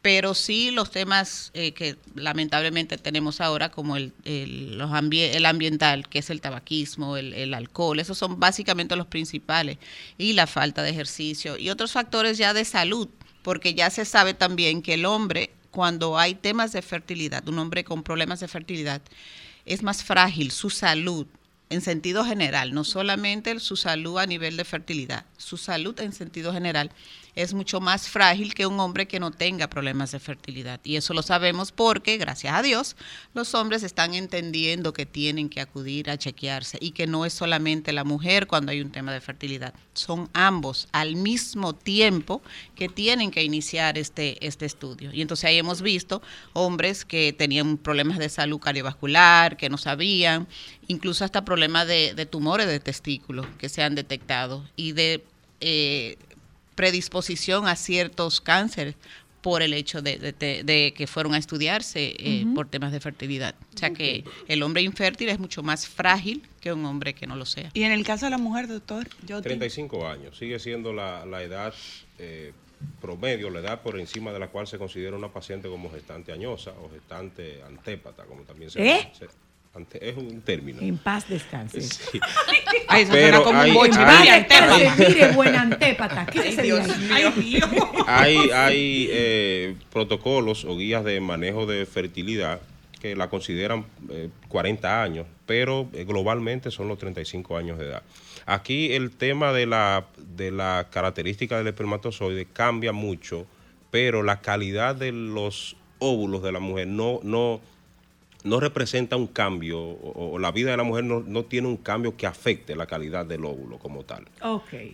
Pero sí los temas eh, que lamentablemente tenemos ahora, como el, el, el ambiental, que es el tabaquismo, el, el alcohol, esos son básicamente los principales, y la falta de ejercicio, y otros factores ya de salud, porque ya se sabe también que el hombre, cuando hay temas de fertilidad, un hombre con problemas de fertilidad, es más frágil su salud en sentido general, no solamente su salud a nivel de fertilidad, su salud en sentido general es mucho más frágil que un hombre que no tenga problemas de fertilidad. Y eso lo sabemos porque, gracias a Dios, los hombres están entendiendo que tienen que acudir a chequearse y que no es solamente la mujer cuando hay un tema de fertilidad, son ambos al mismo tiempo que tienen que iniciar este, este estudio. Y entonces ahí hemos visto hombres que tenían problemas de salud cardiovascular, que no sabían, incluso hasta problemas de, tumores de testículos que se han detectado y de eh, predisposición a ciertos cánceres por el hecho de, de- de- de que fueron a estudiarse eh, por temas de fertilidad. O sea que el hombre infértil es mucho más frágil que un hombre que no lo sea. Y en el caso de la mujer, doctor, yo te- 35 años, sigue siendo la, la edad eh, promedio, la edad por encima de la cual se considera una paciente como gestante añosa o gestante antépata, como también se ¿Eh? se- es un término. En paz descanse. Sí. Ay, eso Pero suena como un hay- boche. hay- hay hay eh, protocolos o guías de manejo de fertilidad que la consideran eh, 40 años, pero eh, globalmente son los 35 años de edad. Aquí el tema de la, de la característica del espermatozoide cambia mucho, pero la calidad de los óvulos de la mujer no, no, no representa un cambio, o, o la vida de la mujer no, no tiene un cambio que afecte la calidad del óvulo como tal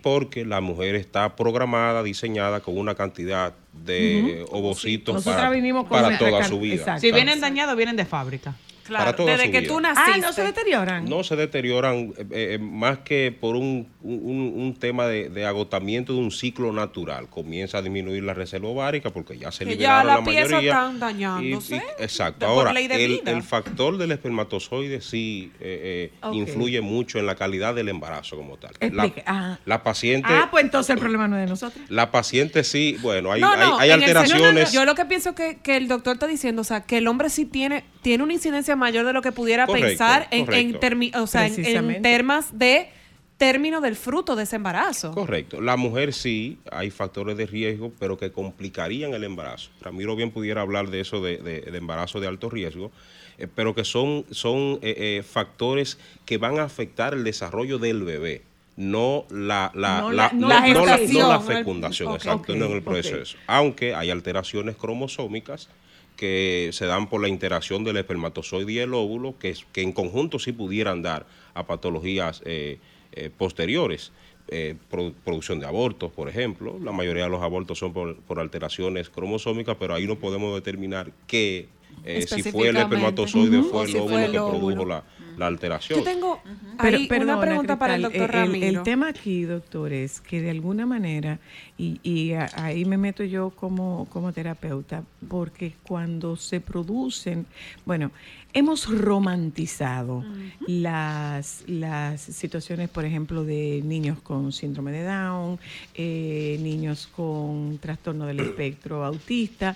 porque la mujer está programada, diseñada con una cantidad de ovocitos para, toda su vida. Exacto. Si vienen dañados, vienen de fábrica. Para toda desde su que vida. tú naciste. Ah, no se deterioran. No se deterioran eh, eh, más que por un, un- un tema de, de agotamiento de un ciclo natural. Comienza a disminuir la reserva ovárica porque ya se Que ya liberaron la la, pieza mayoría. están Y- dañándose. y- exacto. de- por Ahora, el, vida. el factor del espermatozoide sí eh, eh, influye mucho en la calidad del embarazo como tal. La. Ah. la paciente... Ah, pues entonces el problema no es de nosotros. La paciente sí, bueno, hay, no, hay- no, en alteraciones. yo lo que pienso que, que el doctor está diciendo, o sea, que el hombre sí tiene, tiene una incidencia mayor de lo que pudiera Correcto, pensar en, en, correcto. termi- o sea, en, en temas de término del fruto de ese embarazo. Correcto. La mujer sí, hay factores de riesgo, pero que complicarían el embarazo. Ramiro bien pudiera hablar de eso, de, de- de embarazo de alto riesgo, eh, pero que son, son eh, eh, factores que van a afectar el desarrollo del bebé. No la, la, No la- no la no la- gestación, no la no el- fecundación, exacto, no en el proceso. Aunque hay alteraciones cromosómicas que se dan por la interacción del espermatozoide y el óvulo, que, que en conjunto sí pudieran dar a patologías eh, eh, posteriores. Eh, produ- producción de abortos, por ejemplo. La mayoría de los abortos son por, por alteraciones cromosómicas, pero ahí no podemos determinar qué, eh, si fue el espermatozoide Ujú. fue el si óvulo fue el que óvulo. produjo la, la alteración. Yo tengo Pero, ahí una perdona, pregunta para el doctor eh, el- Ramiro. El, tema aquí, doctor, es que de alguna manera, y, y a- ahí me meto yo como, como terapeuta, porque cuando se producen, bueno, hemos romantizado las, las situaciones, por ejemplo, de niños con síndrome de Down, eh, niños con trastorno del espectro autista.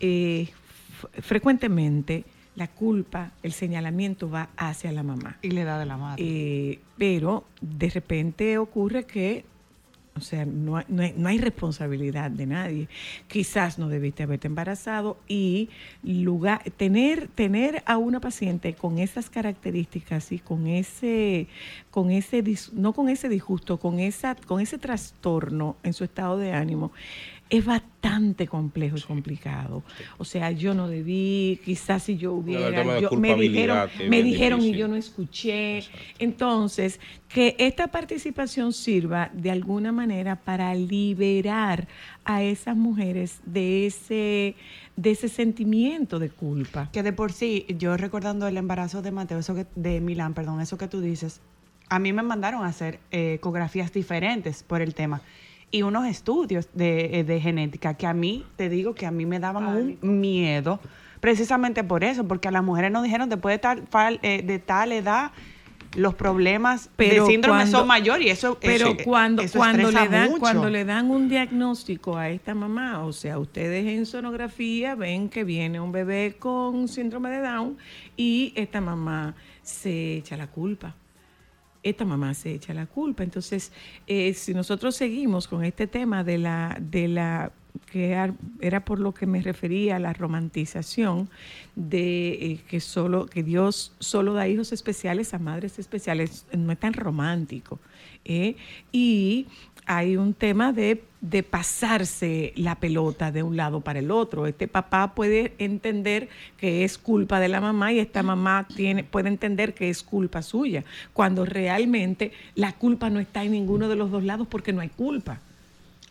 eh, frecuentemente la culpa, el señalamiento va hacia la mamá. Y le da de la madre. Eh, pero de repente ocurre que, o sea, no hay, no hay- no hay responsabilidad de nadie. Quizás no debiste haberte embarazado y lugar, tener, tener a una paciente con esas características y con ese, con ese, no con ese disgusto, con esa, con ese trastorno en su estado de ánimo, es bastante complejo y complicado. O sea, yo no debí, quizás si yo hubiera, yo- me dijeron, me dijeron y yo no escuché. Entonces, que esta participación sirva de alguna manera para liberar a esas mujeres de ese, de ese sentimiento de culpa. Que de por sí, yo recordando el embarazo de Mateo, eso que, de Milán, perdón, eso que tú dices, a mí me mandaron a hacer eh, ecografías diferentes por el tema y unos estudios de, eh, de genética que a mí, te digo que a mí me daban un miedo, precisamente por eso, porque a las mujeres nos dijeron después de tal, fal- eh, de tal edad los problemas Pero de síndrome cuando- son mayores y eso Pero eso- cuando, eso cuando, le dan, mucho. cuando le dan un diagnóstico a esta mamá, o sea, ustedes en sonografía ven que viene un bebé con síndrome de Down y esta mamá se echa la culpa. Esta mamá se echa la culpa. Entonces, eh, si nosotros seguimos con este tema de la, de la que era- por lo que me refería a la romantización de eh, que solo que Dios solo da hijos especiales a madres especiales no es tan romántico ¿eh? y hay un tema de, de pasarse la pelota de un lado para el otro. Este papá puede entender que es culpa de la mamá y esta mamá tiene, puede entender que es culpa suya, cuando realmente la culpa no está en ninguno de los dos lados porque no hay culpa.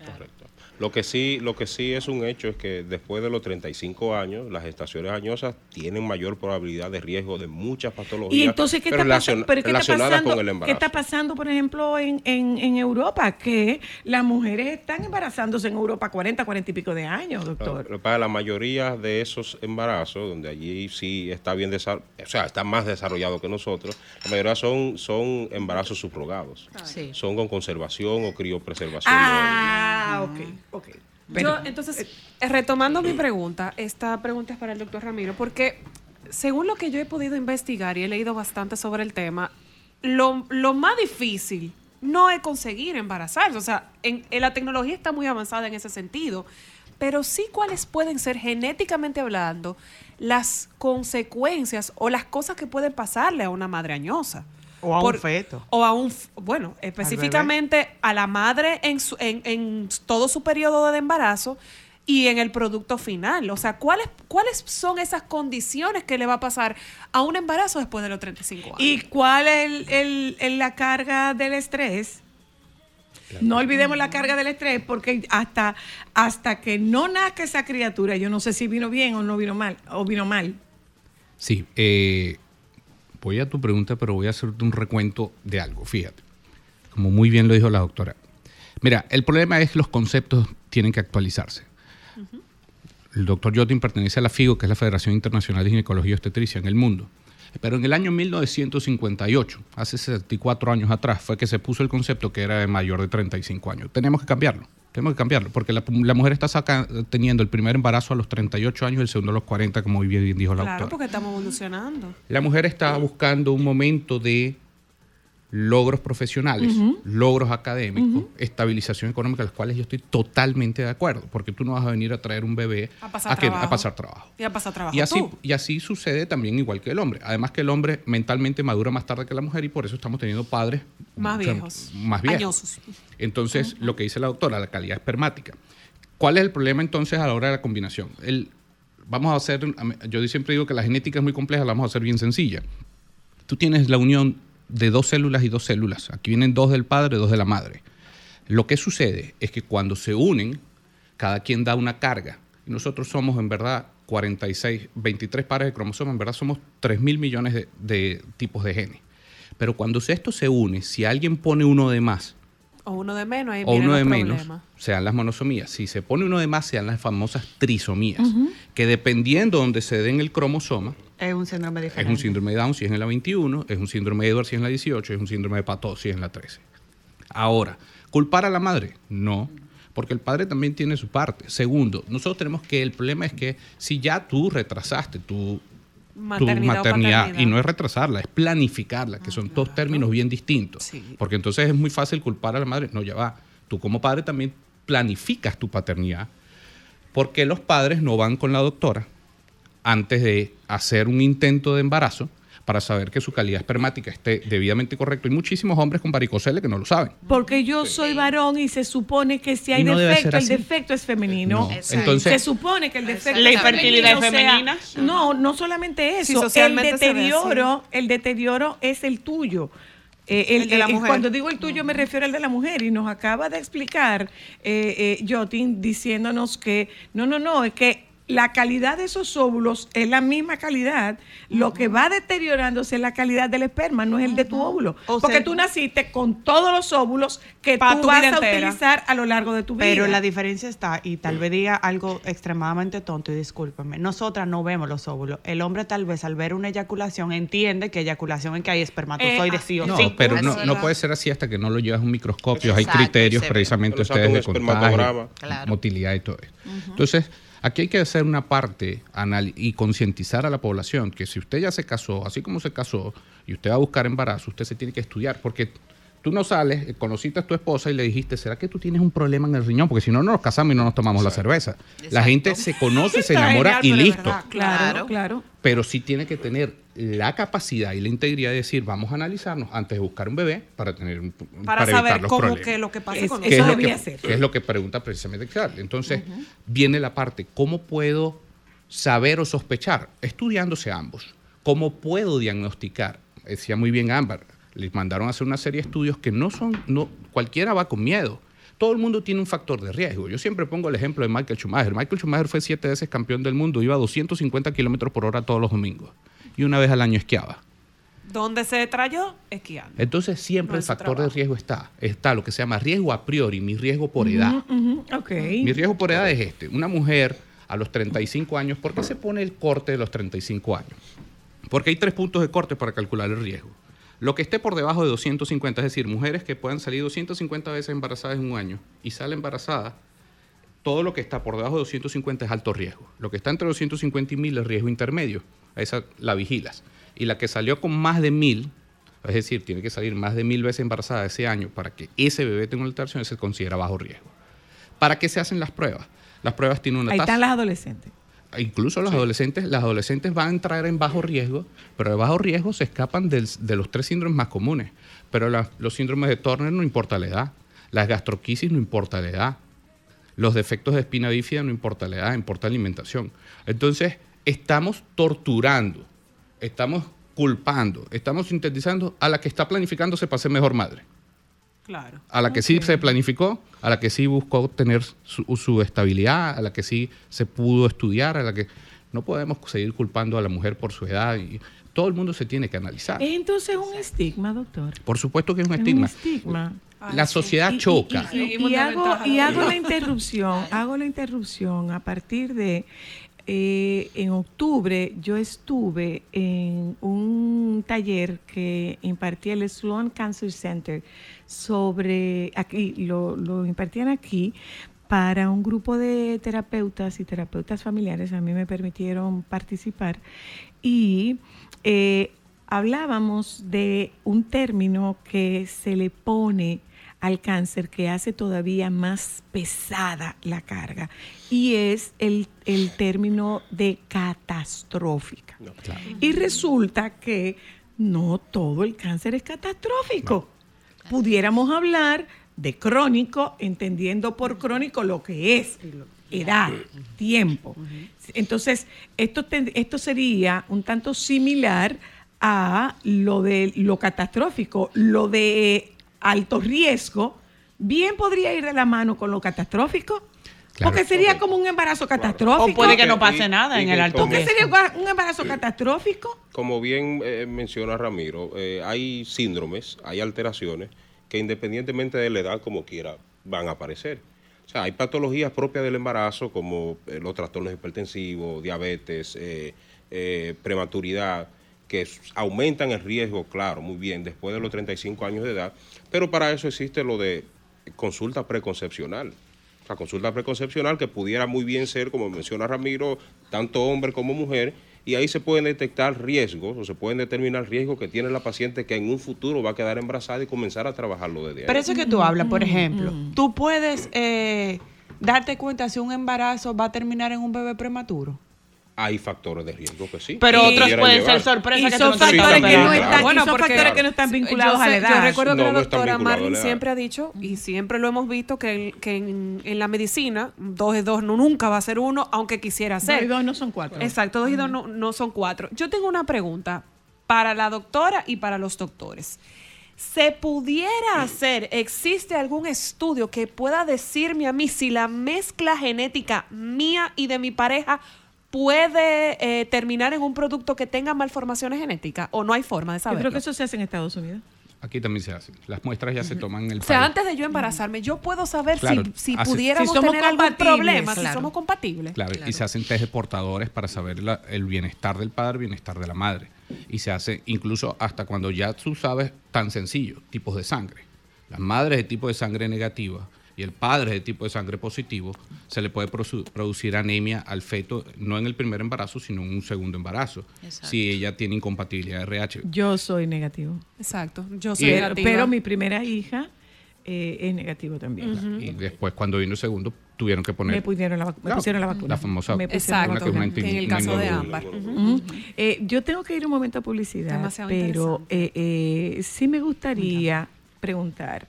Correcto. Lo que sí, lo que sí es un hecho es que después de los 35 años, las gestaciones añosas tienen mayor probabilidad de riesgo de muchas patologías Y entonces, ¿qué está, relacion- pasando, pero ¿qué está relacionadas pasando? con el ¿Qué embarazo. está pasando, por ejemplo, en, en, en Europa? Que las mujeres están embarazándose en Europa 40, 40 y pico de años, doctor. Para la mayoría de esos embarazos, donde allí sí está bien desarrollado, o sea, está más desarrollado que nosotros, la mayoría son, son embarazos subrogados. Sí. Son con conservación o criopreservación. Ah, ok, ok. Yo, entonces, eh, retomando mi pregunta, esta pregunta es para el doctor Ramiro, porque según lo que yo he podido investigar y he leído bastante sobre el tema, lo, lo más difícil no es conseguir embarazarse. O sea, en, en la tecnología está muy avanzada en ese sentido, pero sí cuáles pueden ser genéticamente hablando las consecuencias o las cosas que pueden pasarle a una madre añosa. O a un feto. O a un, bueno, específicamente a la madre en, su- en, en todo su periodo de embarazo y en el producto final. O sea, ¿cuáles, ¿cuáles son esas condiciones que le va a pasar a un embarazo después de los 35 años? ¿Y cuál es el- el- el- la carga del estrés? No olvidemos la carga del estrés porque hasta, hasta que no nazca esa criatura, yo no sé si vino bien o no vino mal, o vino mal. Sí, eh, voy a tu pregunta, pero voy a hacerte un recuento de algo, fíjate. Como muy bien lo dijo la doctora. Mira, el problema es que los conceptos tienen que actualizarse. El doctor Jotin pertenece a la FIGO, que es la Federación Internacional de Ginecología y Obstetricia en el mundo. Pero en el año 1958, hace 64 años atrás, fue que se puso el concepto que era de mayor de 35 años. Tenemos que cambiarlo. Tenemos que cambiarlo, porque la, la mujer está saca- teniendo el primer embarazo a los 38 años y el segundo a los 40, como bien dijo la Claro, doctora. porque estamos evolucionando. La mujer está buscando un momento de logros profesionales, logros académicos, estabilización económica, los cuales yo estoy totalmente de acuerdo, porque tú no vas a venir a traer un bebé A pasar trabajo. a pasar trabajo. Y a pasar trabajo Y así, tú. y así sucede también igual que el hombre. Además que el hombre mentalmente madura más tarde que la mujer y por eso estamos teniendo padres Más viejos. Más viejos. Añosos. Entonces, lo que dice la doctora, la calidad espermática. ¿Cuál es el problema entonces a la hora de la combinación? El, vamos a hacer, yo siempre digo que la genética es muy compleja, la vamos a hacer bien sencilla. Tú tienes la unión de dos células y dos células. Aquí vienen dos del padre, dos de la madre. Lo que sucede es que cuando se unen, cada quien da una carga. Y nosotros somos en verdad 46, 23 pares de cromosomas, en verdad somos 3 mil millones de, de tipos de genes. Pero cuando esto se une, si alguien pone uno de más O uno de menos, ahí o uno de menos, problemas. sean las monosomías. Si se pone uno de más, sean las famosas trisomías, que dependiendo donde se den el cromosoma, Es un síndrome es diferente. un síndrome de Down si es en la 21, es un síndrome de Edwards si es en la 18, es un síndrome de Patot si es en la 13. Ahora, ¿culpar a la madre? No, porque el padre también tiene su parte. Segundo, nosotros tenemos que, el problema es que si ya tú retrasaste tu, Maternidad y no es retrasarla, es planificarla, que son dos términos bien distintos. Porque entonces es muy fácil culpar a la madre. No, ya va. Tú como padre también planificas tu paternidad. porque los padres no van con la doctora antes de hacer un intento de embarazo para saber que su calidad espermática esté debidamente correcta. Hay muchísimos hombres con varicocele que no lo saben. Porque yo soy varón y se supone que si hay Y no defecto, el defecto es femenino. No, Exacto. entonces- se supone que el defecto ¿La infertilidad es o sea, femenina? no, no solamente eso. el deterioro, el deterioro es el tuyo. Eh, el, El de la eh, mujer. Cuando digo el tuyo me refiero al de la mujer y nos acaba de explicar eh, eh, Jotin diciéndonos que no, no, no, es que la calidad de esos óvulos es la misma calidad. Lo que va deteriorándose es la calidad del esperma, no es el de tu óvulo. O Porque sea- tú naciste con todos los óvulos que tú vas a entera. utilizar a lo largo de tu vida. Pero la diferencia está, y tal vez diga algo extremadamente tonto, y discúlpeme, nosotras no vemos los óvulos. El hombre tal vez al ver una eyaculación entiende que eyaculación es que hay espermatozoides sí o No, sí. pero no, no puede ser así hasta que no lo llevas a un microscopio. Hay criterios precisamente ustedes de contagio. Claro. motilidad y todo eso. Entonces, aquí hay que hacer una parte anal- y concientizar a la población que si usted ya se casó, así como se casó, y usted va a buscar embarazo, usted se tiene que estudiar, porque tú no sales, eh, conociste a tu esposa y le dijiste, ¿será que tú tienes un problema en el riñón? Porque si no, no nos casamos y no nos tomamos la cerveza. La gente se conoce, se enamora y listo. Claro, claro. Pero sí tiene que tener la capacidad y la integridad de decir, vamos a analizarnos antes de buscar un bebé para tener un, Para, evitar saber los cómo problemas. que lo que pasa Es- con ¿Qué es, Eso lo debía que, ser. qué es lo que pregunta precisamente Carl. Entonces, viene la parte, ¿cómo puedo saber o sospechar? Estudiándose ambos. ¿Cómo puedo diagnosticar? Decía muy bien Ámbar, les mandaron a hacer una serie de estudios que no son, no, cualquiera va con miedo. Todo el mundo tiene un factor de riesgo. Yo siempre pongo el ejemplo de Michael Schumacher. Michael Schumacher fue siete veces campeón del mundo, iba a 250 kilómetros por hora todos los domingos y una vez al año esquiaba. ¿Dónde se trayó? Esquiando. Entonces siempre No el factor de riesgo está. Está lo que se llama riesgo a priori, mi riesgo por edad. Ok. Mi riesgo por edad es este. Una mujer a los 35 años, ¿por qué se pone el corte de los 35 años? Porque hay tres puntos de corte para calcular el riesgo. Lo que esté por debajo de 250, es decir, mujeres que puedan salir 250 veces embarazadas en un año y sale embarazada, todo lo que está por debajo de 250 es alto riesgo. Lo que está entre 250 y 1000 es riesgo intermedio. Esa la vigilas. Y la que salió con más de 1000, es decir, tiene que salir más de 1000 veces embarazada ese año para que ese bebé tenga una alteración, se considera bajo riesgo. ¿Para qué se hacen las pruebas? Las pruebas tienen una Ahí tasa. están las adolescentes. Incluso los adolescentes, las adolescentes van a entrar en bajo riesgo, pero de bajo riesgo se escapan del- de los tres síndromes más comunes. Pero la- los síndromes de Turner no importa la edad, las gastroquisis no importa la edad, los defectos de espina bífida no importa la edad, importa la alimentación. Entonces, estamos torturando, estamos culpando, estamos sintetizando a la que está planificándose para ser mejor madre. Claro. A la que sí se planificó, a la que sí buscó tener su, su estabilidad, a la que sí se pudo estudiar, a la que no podemos seguir culpando a la mujer por su edad. Y todo el mundo se tiene que analizar. Es entonces un estigma, doctor. Por supuesto que es un Es estigma. Un estigma. La sociedad Y- choca. Y, hago, la interrupción, hago la interrupción a partir de eh, en octubre yo estuve en un taller que impartía el Sloan Cancer Center sobre aquí lo, lo impartían aquí para un grupo de terapeutas y terapeutas familiares. A mí me permitieron participar y eh, hablábamos de un término que se le pone al cáncer que hace todavía más pesada la carga y es el, el término de catastrófica. Y resulta que no todo el cáncer es catastrófico. Pudiéramos hablar de crónico, entendiendo por crónico lo que es edad, tiempo. Entonces, esto, esto sería un tanto similar a lo de lo catastrófico, lo de alto riesgo, bien podría ir de la mano con lo catastrófico. Claro. porque sería como un embarazo catastrófico. O puede que no pase Y- nada y en el alto como- ¿Qué riesgo. sería un embarazo catastrófico? Como bien eh, menciona Ramiro, eh, hay síndromes, hay alteraciones que independientemente de la edad, como quiera, van a aparecer. O sea, hay patologías propias del embarazo, como eh, los trastornos hipertensivos, diabetes, eh, eh, prematuridad, que aumentan el riesgo, claro, muy bien, después de los 35 años de edad, pero para eso existe lo de consulta preconcepcional. O sea, consulta preconcepcional que pudiera muy bien ser, como menciona Ramiro, tanto hombre como mujer, y ahí se pueden detectar riesgos o se pueden determinar riesgos que tiene la paciente que en un futuro va a quedar embarazada y comenzar a trabajarlo desde ahí. Pero eso que tú hablas, por ejemplo, tú puedes eh, darte cuenta si un embarazo va a terminar en un bebé prematuro. Hay factores de riesgo que sí. Pero otros pueden llevar. ser sorpresa Y que son no factores que no están, Bueno, y son porque- factores que no están vinculados yo a la edad. Yo recuerdo No, que la doctora Marlin siempre ha dicho, y siempre lo hemos visto, que, en- que en, en la medicina, dos es dos no, nunca va a ser uno, aunque quisiera Dos ser. y dos no son cuatro. Exacto, dos y dos no, no son cuatro. Yo tengo una pregunta para la doctora y para los doctores. ¿Se pudiera hacer, existe algún estudio que pueda decirme a mí si la mezcla genética mía y de mi pareja puede eh, terminar en un producto que tenga malformaciones genéticas o no hay forma de Yo saberlo? creo que eso se hace en Estados Unidos. Aquí también se hace. Las muestras ya se toman en el O sea, país. antes de yo embarazarme, yo puedo saber Claro, si, si hace- pudiéramos Si tener algún problema, si somos compatibles. Claro, y se hacen test de portadores para saber la- el bienestar del padre, el bienestar de la madre. Y se hace incluso hasta cuando ya tú sabes tan sencillo, tipos de sangre. Las madres de tipo de sangre negativa y el padre de tipo de sangre positivo, se le puede producir anemia al feto, no en el primer embarazo, sino en un segundo embarazo, Exacto. si ella tiene incompatibilidad de RH. Yo soy negativo. Exacto, yo soy Pero, mi primera hija eh, es negativo también. Y después, cuando vino el segundo, tuvieron que poner Me pusieron la, me Claro, pusieron la vacuna. la famosa Me pusieron Exacto, la vacuna. que es una que en el caso de ámbar. Eh, yo tengo que ir un momento a publicidad, Demasiado pero eh, eh, sí me gustaría preguntar,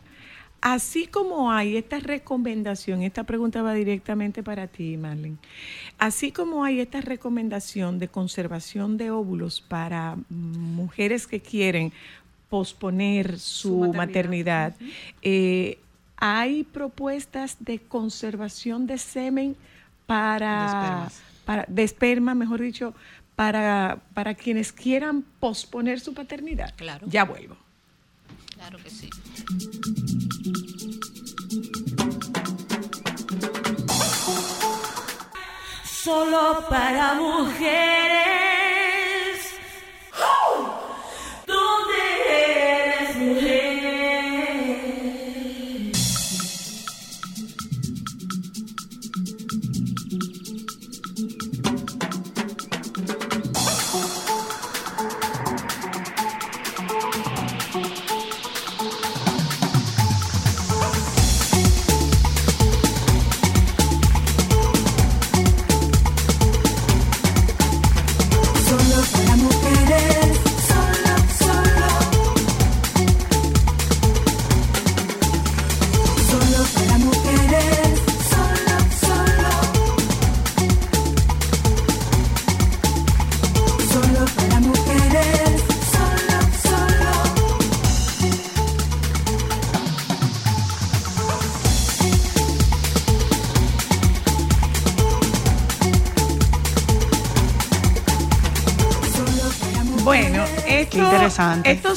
así como hay esta recomendación, esta pregunta va directamente para ti, Marlene, así como hay esta recomendación de conservación de óvulos para mujeres que quieren posponer su, maternidad, eh, hay propuestas de conservación de semen para para, de esperma, mejor dicho, para, para quienes quieran posponer su paternidad. Claro. Ya vuelvo. Claro que sí. Solo para mujeres. ¿Dónde eres?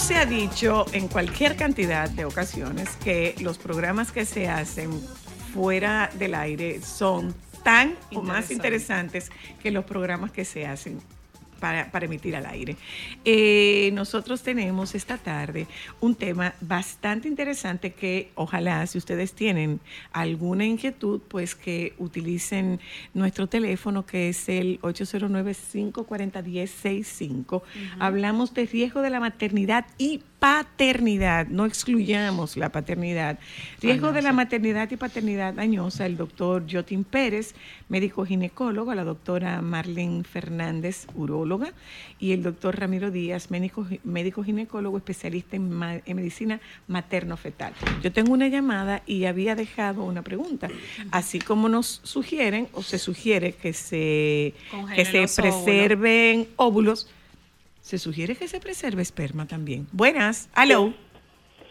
Se ha dicho en cualquier cantidad de ocasiones que los programas que se hacen fuera del aire son tan o más interesantes que los programas que se hacen para, para emitir al aire. Eh, nosotros tenemos esta tarde un tema bastante interesante que ojalá si ustedes tienen alguna inquietud, pues que utilicen nuestro teléfono que es el 809-540-1065. Hablamos de riesgo de la maternidad y paternidad, no excluyamos la paternidad. Riesgo de la maternidad y paternidad dañosa, el doctor Jotin Pérez, médico ginecólogo, la doctora Marlene Fernández, uróloga, y el doctor Ramiro Díaz, médico, médico ginecólogo, especialista en, ma- en medicina materno-fetal. Yo tengo una llamada y había dejado una pregunta. Así como nos sugieren, o se sugiere que se, que se óvulos. preserven óvulos, se sugiere que se preserve esperma también. Buenas, aló.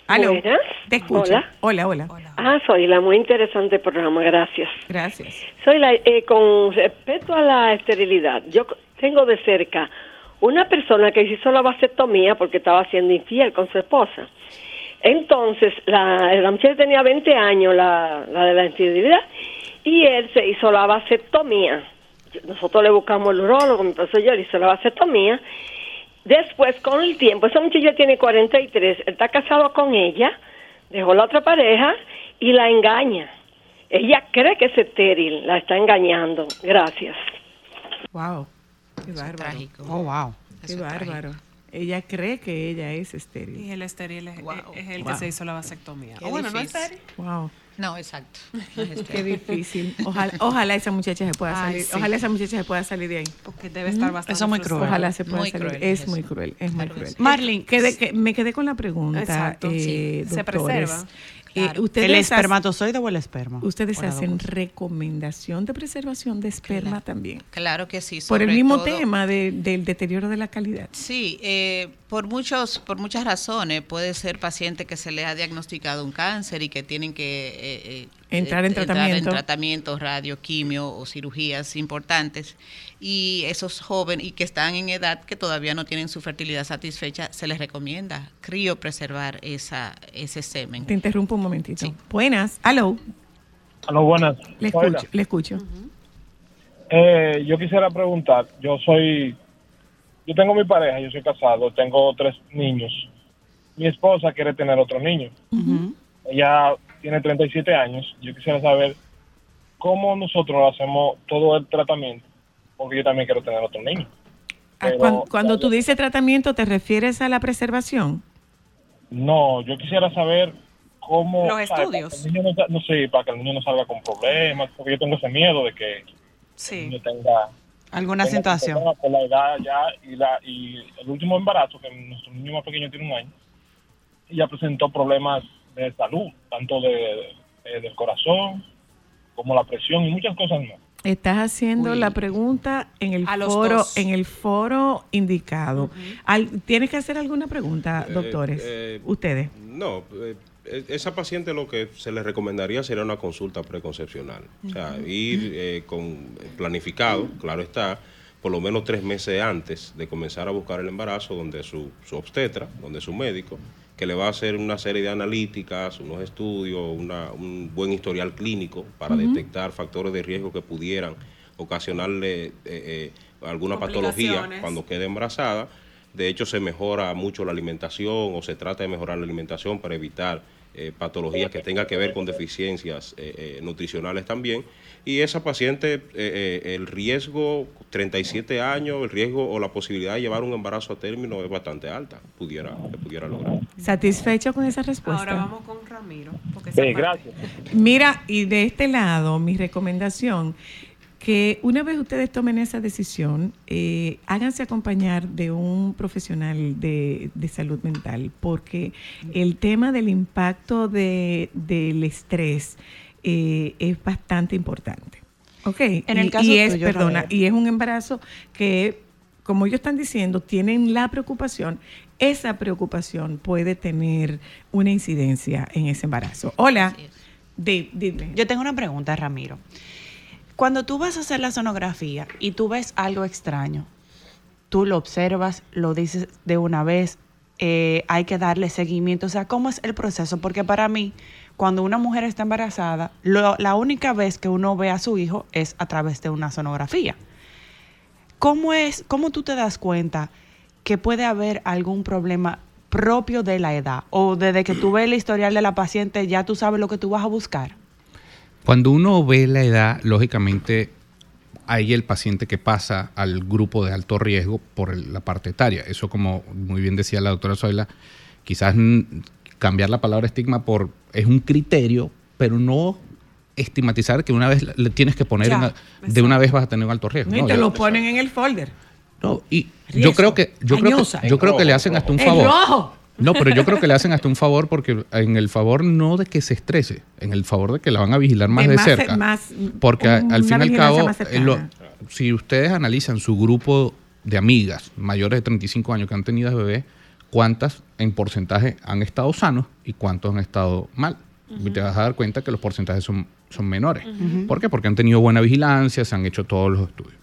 Aló. Buenas. Te escucho. Hola. Hola, hola. Ah, soy la muy interesante programa, gracias. Gracias. Soy la, eh, con respecto a la esterilidad, yo tengo de cerca una persona que hizo la vasectomía porque estaba siendo infiel con su esposa. Entonces, la, la muchacha tenía 20 años, la, la de la esterilidad, y él se hizo la vasectomía. Nosotros le buscamos el urólogo, mi profesor yo le hizo la vasectomía. Después, con el tiempo, esa muchacha tiene 43, él está casado con ella, dejó la otra pareja y la engaña. Ella cree que es estéril, la está engañando. Gracias. Wow. Qué bárbaro. Oh, wow. Qué bárbaro. Ella cree que ella es estéril. Y el estéril es, es el Wow. que se hizo la vasectomía. Qué O bueno, no es estéril. Wow. No, exacto. Qué difícil. Ojalá, ojalá esa muchacha se pueda Ay, salir. sí. Ojalá esa muchacha se pueda salir de ahí. Porque debe estar bastante Eso es muy cruel. Ojalá se pueda Muy salir. cruel es eso. muy cruel, es muy Claro cruel. sí. Marlene, quedé- que- me quedé con la pregunta. Exacto, eh, sí. Se doctores. Eh, Claro. ustedes ¿El hacen- espermatozoide o el esperma? Ustedes hacen recomendación de preservación de esperma también. Claro que sí. Por el mismo todo- tema de- del deterioro de la calidad. Sí, eh, por muchos, por muchas razones puede ser paciente que se le ha diagnosticado un cáncer y que tienen que eh, eh, Entrar en tratamiento. tratamientos, radio, quimio o cirugías importantes y esos jóvenes y que están en edad que todavía no tienen su fertilidad satisfecha se les recomienda criopreservar esa ese semen. Te interrumpo un momentito. Buenas. Aló. Aló, buenas. Le Hola. escucho. Le escucho. Eh, yo quisiera preguntar, yo soy, yo tengo mi pareja, yo soy casado, tengo tres niños. Mi esposa quiere tener otro niño. Ella tiene 37 años. Yo quisiera saber cómo nosotros hacemos todo el tratamiento, porque yo también quiero tener otro niño. Ah, Pero- Cuando, cuando tú dices tratamiento, ¿te refieres a la preservación? No, yo quisiera saber cómo... Los estudios. que el niño no, sé, para que el niño no salga con problemas, porque yo tengo ese miedo de que el Sí. niño tenga... ¿Alguna tenga situación? Por la edad ya y, la, y el último embarazo, que nuestro niño más pequeño tiene un año, ella presentó problemas de salud, tanto de, de- del corazón como la presión y muchas cosas más. Estás haciendo la pregunta en el A foro, en el foro indicado. Al- ¿Tienes que hacer alguna pregunta, Eh, doctores? eh, Ustedes. No, eh, eh, esa paciente lo que se le recomendaría sería una consulta preconcepcional. O sea, ir eh, con planificado, claro está, por lo menos tres meses antes de comenzar a buscar el embarazo, donde su, su obstetra, donde su médico, que le va a hacer una serie de analíticas, unos estudios, una- un buen historial clínico para detectar factores de riesgo que pudieran ocasionarle eh, eh, alguna patología cuando quede embarazada. De hecho, se mejora mucho la alimentación o se trata de mejorar la alimentación para evitar eh, patologías que tengan que ver con deficiencias eh, eh, nutricionales también. Y esa paciente, eh, eh, el riesgo, 37 años, el riesgo o la posibilidad de llevar un embarazo a término es bastante alta, pudiera, pudiera lograr. ¿Satisfecho con esa respuesta? Ahora vamos con Ramiro. Porque Sí, gracias. Mira, y de este lado, mi recomendación, que una vez ustedes tomen esa decisión, eh, háganse acompañar de un profesional de, de salud mental, porque el tema del impacto de, del estrés eh, es bastante importante. ¿Ok? En el Y- caso y es, tuyo, perdona, y es un embarazo que, como ellos están diciendo, tienen la preocupación. Esa preocupación puede tener una incidencia en ese embarazo. Hola. Di- dime. Yo tengo una pregunta, Ramiro. Cuando tú vas a hacer la sonografía y tú ves algo extraño, tú lo observas, lo dices de una vez, eh, hay que darle seguimiento. O sea, ¿cómo es el proceso? Porque para mí, cuando una mujer está embarazada, la única vez que uno ve a su hijo es a través de una sonografía. ¿Cómo es, cómo tú te das cuenta que puede haber algún problema propio de la edad? O desde que tú ves el historial de la paciente, ya tú sabes lo que tú vas a buscar. Cuando uno ve la edad, lógicamente hay el paciente que pasa al grupo de alto riesgo por el- la parte etaria. Eso, como muy bien decía la doctora Zoila, quizás cambiar la palabra estigma por es un criterio, pero no estigmatizar que una vez le tienes que poner Ya, en de una vez vas a tener un alto riesgo. Y No, te ya- lo ponen en el folder. no, y Riesgo. yo creo que yo creo que, yo creo que le hacen hasta un favor. rojo. No, pero yo creo que le hacen hasta un favor porque en el favor no de que se estrese, en el favor de que la van a vigilar más De de, más- cerca. más- porque al fin y al cabo, eh, lo- si ustedes analizan su grupo de amigas mayores de 35 años que han tenido bebés, cuántas en porcentaje han estado sanos y cuántos han estado mal. Y te vas a dar cuenta que los porcentajes son, son menores. ¿Por qué? Porque han tenido buena vigilancia, se han hecho todos los estudios.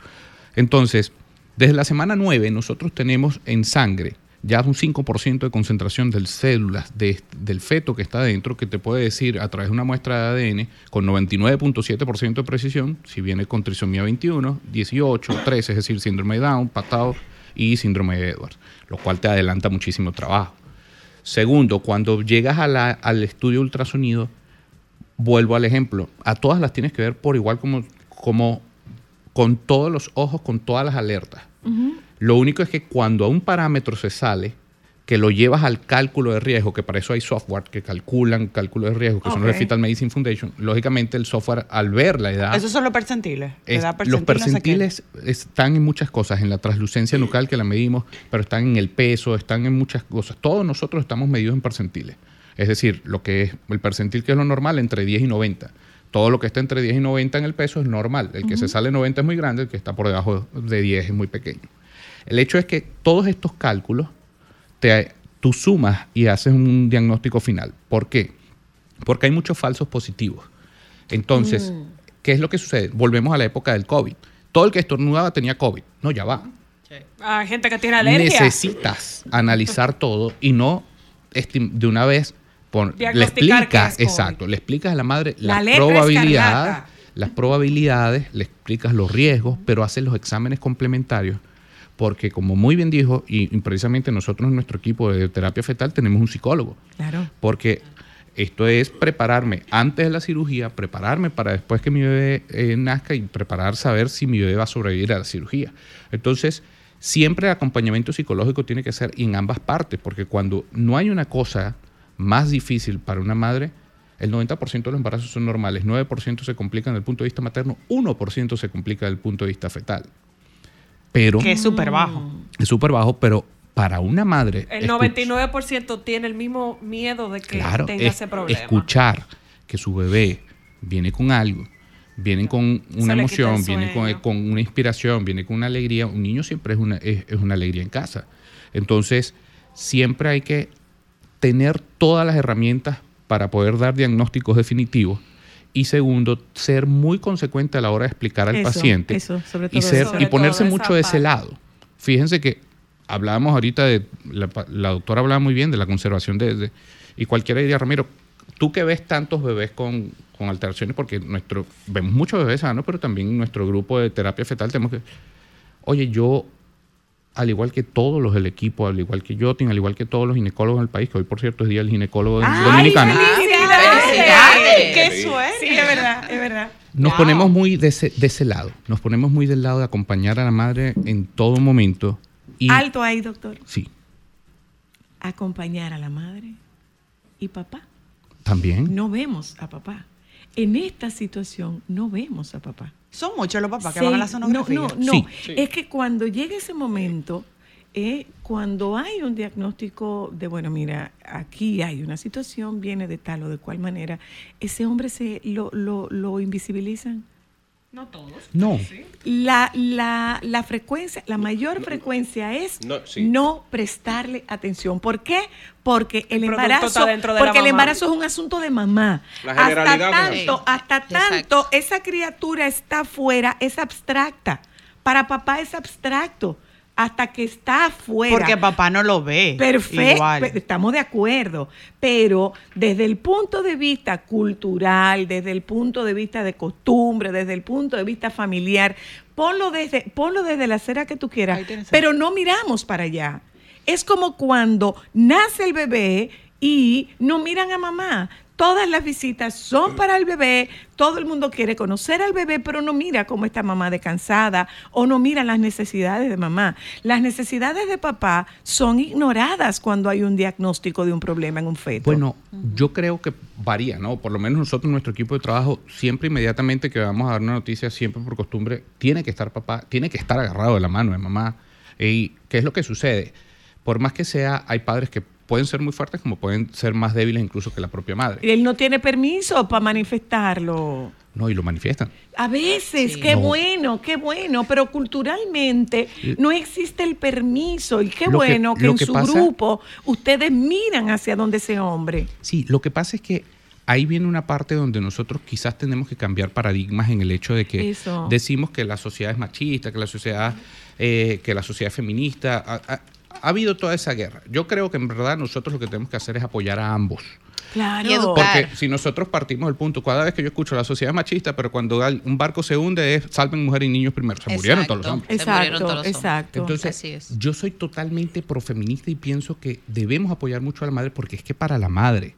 Entonces, desde la semana 9 nosotros tenemos en sangre ya un 5% de concentración de células de- del feto que está dentro, que te puede decir a través de una muestra de ADN con 99.7% de precisión si viene con trisomía 21, 18, 13, es decir, síndrome de Down, patado y síndrome de Edwards, lo cual te adelanta muchísimo trabajo. Segundo, cuando llegas a al estudio ultrasonido, vuelvo al ejemplo, a todas las tienes que ver por igual como, como con todos los ojos, con todas las alertas. Lo único es que cuando a un parámetro se sale, que lo llevas al cálculo de riesgo, que para eso hay software que calculan cálculo de riesgo, que son los. Fetal Medicine Foundation, lógicamente el software al ver la edad... Esos son los percentiles. Es- edad los no sé percentiles están en muchas cosas, en la translucencia nucal que la medimos, pero están en el peso, están en muchas cosas. Todos nosotros estamos medidos en percentiles. Es decir, lo que es el percentil que es lo normal entre 10 y 90. Todo lo que está entre 10 y 90 en el peso es normal. El que se sale 90 es muy grande, el que está por debajo de 10 es muy pequeño. El hecho es que todos estos cálculos te, tú sumas y haces un diagnóstico final. ¿Por qué? Porque hay muchos falsos positivos. Entonces, Mm. ¿qué es lo que sucede? Volvemos a la época del COVID. Todo el que estornudaba tenía COVID. No, ya va. Hay gente que tiene alergia. Necesitas analizar todo y no de una vez pon- le explicas, que es COVID. exacto, le explicas a la madre La las lepra probabilidades, las probabilidades, le explicas los riesgos, pero haces los exámenes complementarios porque como muy bien dijo y, precisamente nosotros en nuestro equipo de terapia fetal tenemos un psicólogo Claro. porque esto es prepararme antes de la cirugía, prepararme para después que mi bebé eh, nazca y preparar saber si mi bebé va a sobrevivir a la cirugía. Entonces, siempre el acompañamiento psicológico tiene que ser en ambas partes, porque cuando no hay una cosa más difícil para una madre, el 90% de los embarazos son normales, 9% se complican desde el punto de vista materno, 1% se complica desde el punto de vista fetal. Pero Que es súper bajo. es súper bajo, pero para una madre El escu- 99% tiene el mismo miedo de que Claro, tenga es- ese problema. escuchar que su bebé viene con algo, viene con una emoción, viene con, una inspiración, viene con una alegría. Un niño siempre es una, es, es una alegría en casa. Entonces, siempre hay que tener todas las herramientas para poder dar diagnósticos definitivos. Y segundo, ser muy consecuente a la hora de explicar al Eso, paciente eso, sobre y, todo ser, eso. y Sobre ponerse todo mucho de ese lado. Fíjense que hablábamos ahorita de, la, pa- la doctora hablaba muy bien de la conservación de, de- y cualquiera diría, Ramiro, tú que ves tantos bebés con, con alteraciones, porque nuestro, vemos muchos bebés sanos, pero también en nuestro grupo de terapia fetal tenemos que, oye, yo, al igual que todos los del equipo, al igual que Jotin, al igual que todos los ginecólogos del país, que hoy por cierto es Día del Ginecólogo Dominicano, ¡Felicidades! ¡Qué suerte! Sí, es verdad, es verdad. nos ponemos muy de ese, de ese lado, nos ponemos muy del lado de acompañar a la madre en todo momento. Y Alto ahí, doctor. sí, Acompañar a la madre y papá. también. No vemos a papá. En esta situación no vemos a papá. Son muchos los papás que van a la sonografía. No, no, no. Sí. Es que cuando llega ese momento, eh, cuando hay un diagnóstico de, bueno, mira, aquí hay una situación, viene de tal o de cual manera, ese hombre se lo, lo, lo invisibilizan. No todos. No. La, la, la frecuencia, la mayor frecuencia es No, sí. no prestarle atención. ¿Por qué? Porque el, El embarazo, está dentro de porque el embarazo es un asunto de mamá. La hasta generalidad tanto, hasta tanto, esa criatura está afuera, es abstracta. Para papá es abstracto. Hasta que está afuera. Porque papá no lo ve. Perfecto, estamos de acuerdo, pero desde el punto de vista cultural, desde el punto de vista de costumbre, desde el punto de vista familiar, ponlo desde, ponlo desde la acera que tú quieras, pero no miramos para allá. Es como cuando nace el bebé y no miran a mamá. Todas las visitas son para el bebé, todo el mundo quiere conocer al bebé, pero no mira cómo está mamá de cansada o no mira las necesidades de mamá. Las necesidades de papá son ignoradas cuando hay un diagnóstico de un problema en un feto. Bueno, yo creo que varía, ¿no? Por lo menos nosotros, nuestro equipo de trabajo, siempre inmediatamente que vamos a dar una noticia, siempre por costumbre, tiene que estar papá, tiene que estar agarrado de la mano de mamá. ¿Y qué es lo que sucede? Por más que sea, hay padres que pueden ser muy fuertes como pueden ser más débiles incluso que la propia madre. Él no tiene permiso para manifestarlo. No, y lo manifiestan. A veces, qué No. bueno, qué bueno, pero culturalmente no existe el permiso y qué Lo bueno que, en que su pasa- grupo ustedes miran hacia donde ese hombre. Sí, lo que pasa es que ahí viene una parte donde nosotros quizás tenemos que cambiar paradigmas en el hecho de que Eso. decimos que la sociedad es machista, que la sociedad, eh, que la sociedad es feminista. Ha, ha- ha habido toda esa guerra. Yo creo que en verdad nosotros lo que tenemos que hacer es apoyar a ambos. Claro. Porque si nosotros partimos del punto, cada vez que yo escucho la sociedad es machista, pero cuando un barco se hunde es salven mujeres y niños primero. Se murieron todos los hombres. Exacto, exacto. Entonces, yo soy totalmente profeminista y pienso que debemos apoyar mucho a la madre porque es que para la madre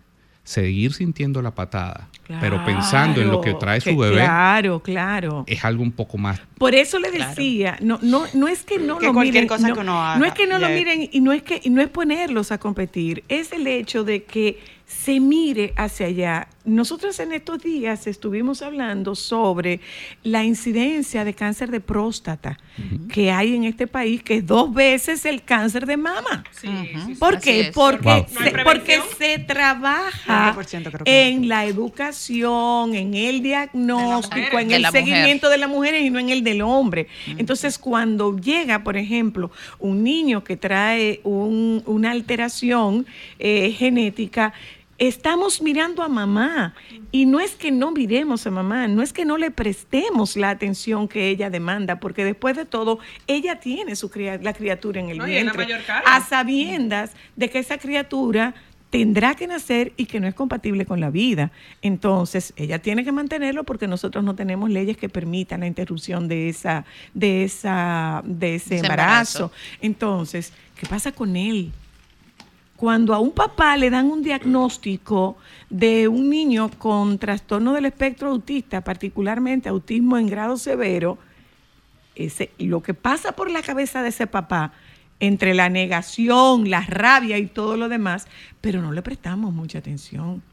seguir sintiendo la patada, pero pensando en lo que trae su que- bebé, Claro, claro. es algo un poco más. Por eso le decía, no, no, no es que no Que lo cualquier miren, cosa no, que uno haga, no es que no lo miren y no es que y no es ponerlos a competir, es el hecho de que se mire hacia allá. Nosotros en estos días estuvimos hablando sobre la incidencia de cáncer de próstata que hay en este país, que es dos veces el cáncer de mama. ¿Por Así qué? Porque, Wow. se, ¿No hay porque se trabaja 100% creo que en la educación, en el diagnóstico, en De el mujer. seguimiento de las mujeres y no en el del hombre. Entonces, cuando llega, por ejemplo, un niño que trae un- una alteración eh, genética, estamos mirando a mamá. Y no es que no miremos a mamá, no es que no le prestemos la atención que ella demanda, porque después de todo, ella tiene su la criatura en el No, y es la vientre, mayor a sabiendas de que esa criatura tendrá que nacer y que no es compatible con la vida. Entonces, ella tiene que mantenerlo porque nosotros no tenemos leyes que permitan la interrupción de esa de esa de ese Ese embarazo. embarazo. Entonces, ¿qué pasa con él? Cuando a un papá le dan un diagnóstico de un niño con trastorno del espectro autista, particularmente autismo en grado severo, ese, lo que pasa por la cabeza de ese papá, entre la negación, la rabia y todo lo demás, pero no le prestamos mucha atención.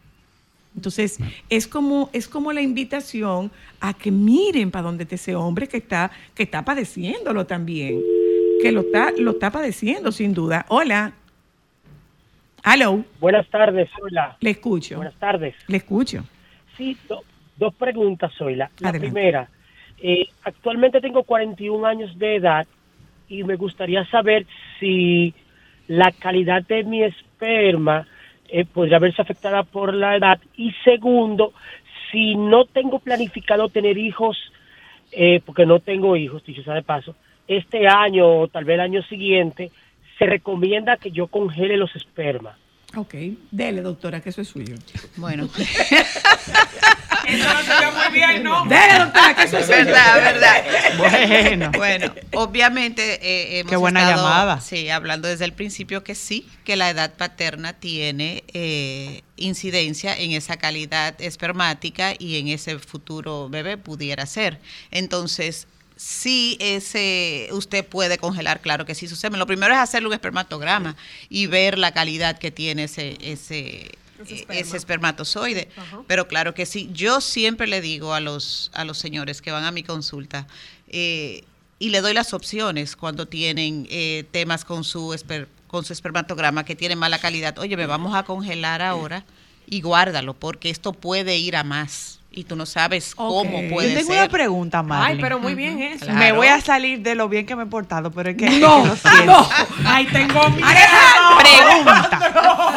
Entonces, es como, es como la invitación a que miren para donde está ese hombre que está, que está padeciéndolo también, que lo está, lo está padeciendo sin duda. Hola. Hello. Buenas tardes, Zoila. Le escucho. Buenas tardes. Le escucho. Sí, do- dos preguntas, Zoila. La Adelante. primera, eh, actualmente tengo 41 años de edad y me gustaría saber si la calidad de mi esperma eh, podría verse afectada por la edad. Y segundo, si no tengo planificado tener hijos, eh, porque no tengo hijos, dicho sea de paso, este año o tal vez el año siguiente, se recomienda que yo congele los espermas. Ok. Dele, doctora, que eso es suyo. Bueno. Eso no se ve muy bien, ¿no? Dele, doctora, que eso es suyo. verdad, verdad. Bueno. Bueno, obviamente eh, hemos Qué buena estado, llamada. Sí, hablando desde el principio que sí, que la edad paterna tiene eh, incidencia en esa calidad espermática y en ese futuro bebé pudiera ser. Entonces, sí, ese, usted puede congelar, claro que sí, su semen. Lo primero es hacerle un espermatograma y ver la calidad que tiene ese, ese, eh, ese espermatozoide. Pero claro que sí, yo siempre le digo a los, a los señores que van a mi consulta, eh, y le doy las opciones cuando tienen eh, temas con su, esper- con su espermatograma que tienen mala calidad. Oye, me vamos a congelar ahora y guárdalo, porque esto puede ir a más. Y tú no sabes cómo Yo puede tengo ser. una pregunta, Marlene. Ay, pero muy bien eso. Me voy a salir de lo bien que me he portado, pero es que, No, es que lo siento. no. Ay, tengo miedo. Pregunta.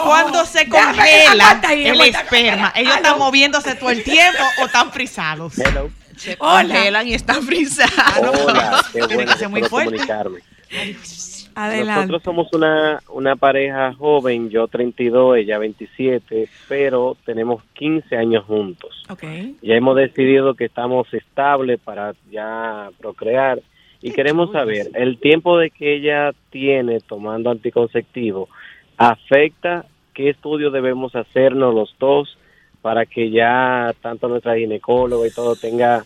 Cuando se congela el esperma, ¿ellos están moviéndose todo el tiempo o están frisados? Se Hola. congelan y están frisados. Hola, qué Tiene que ser muy fuerte. comunicarme. Adelante. Nosotros somos una, una pareja joven, yo 32, ella 27, pero tenemos 15 años juntos. Ok. Ya hemos decidido que estamos estables para ya procrear y queremos saber, ¿el tiempo de que ella tiene tomando anticonceptivo afecta qué estudio debemos hacernos los dos para que ya tanto nuestra ginecóloga y todo tenga,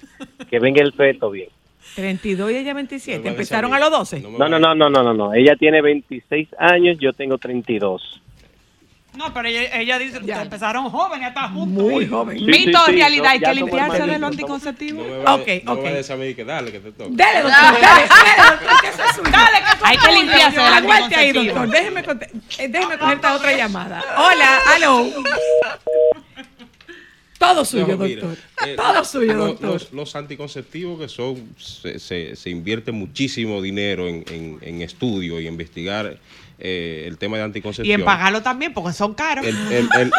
que venga el feto bien? 32 y ella 27. ¿Empezaron a los 12? No, no, no, no, no, no, no. Ella tiene 26 años, yo tengo 32. No, pero ella, ella dice que empezaron jóvenes, hasta juntos. Muy joven. Sí, Mito sí, sí, realidad, no, hay que limpiarse de los anticonceptivos. No me vaya- ok, no ok. me vaya a a mí que dale, que te toca. Dale, doctor, dale, dale, doctor, que eso es suyo. Dale, que Hay que limpiarse de la aguante Aguante ahí, doctor. Déjeme, eh, déjeme coger esta otra llamada. Hola, aló. Todo suyo, No, mira, doctor. eh, Todo suyo, doctor. Los, los anticonceptivos que son, se, se, se invierte muchísimo dinero en, en, en estudio y investigar eh, el tema de Y anticoncepción. en pagarlo también, porque son caros. El- el- el-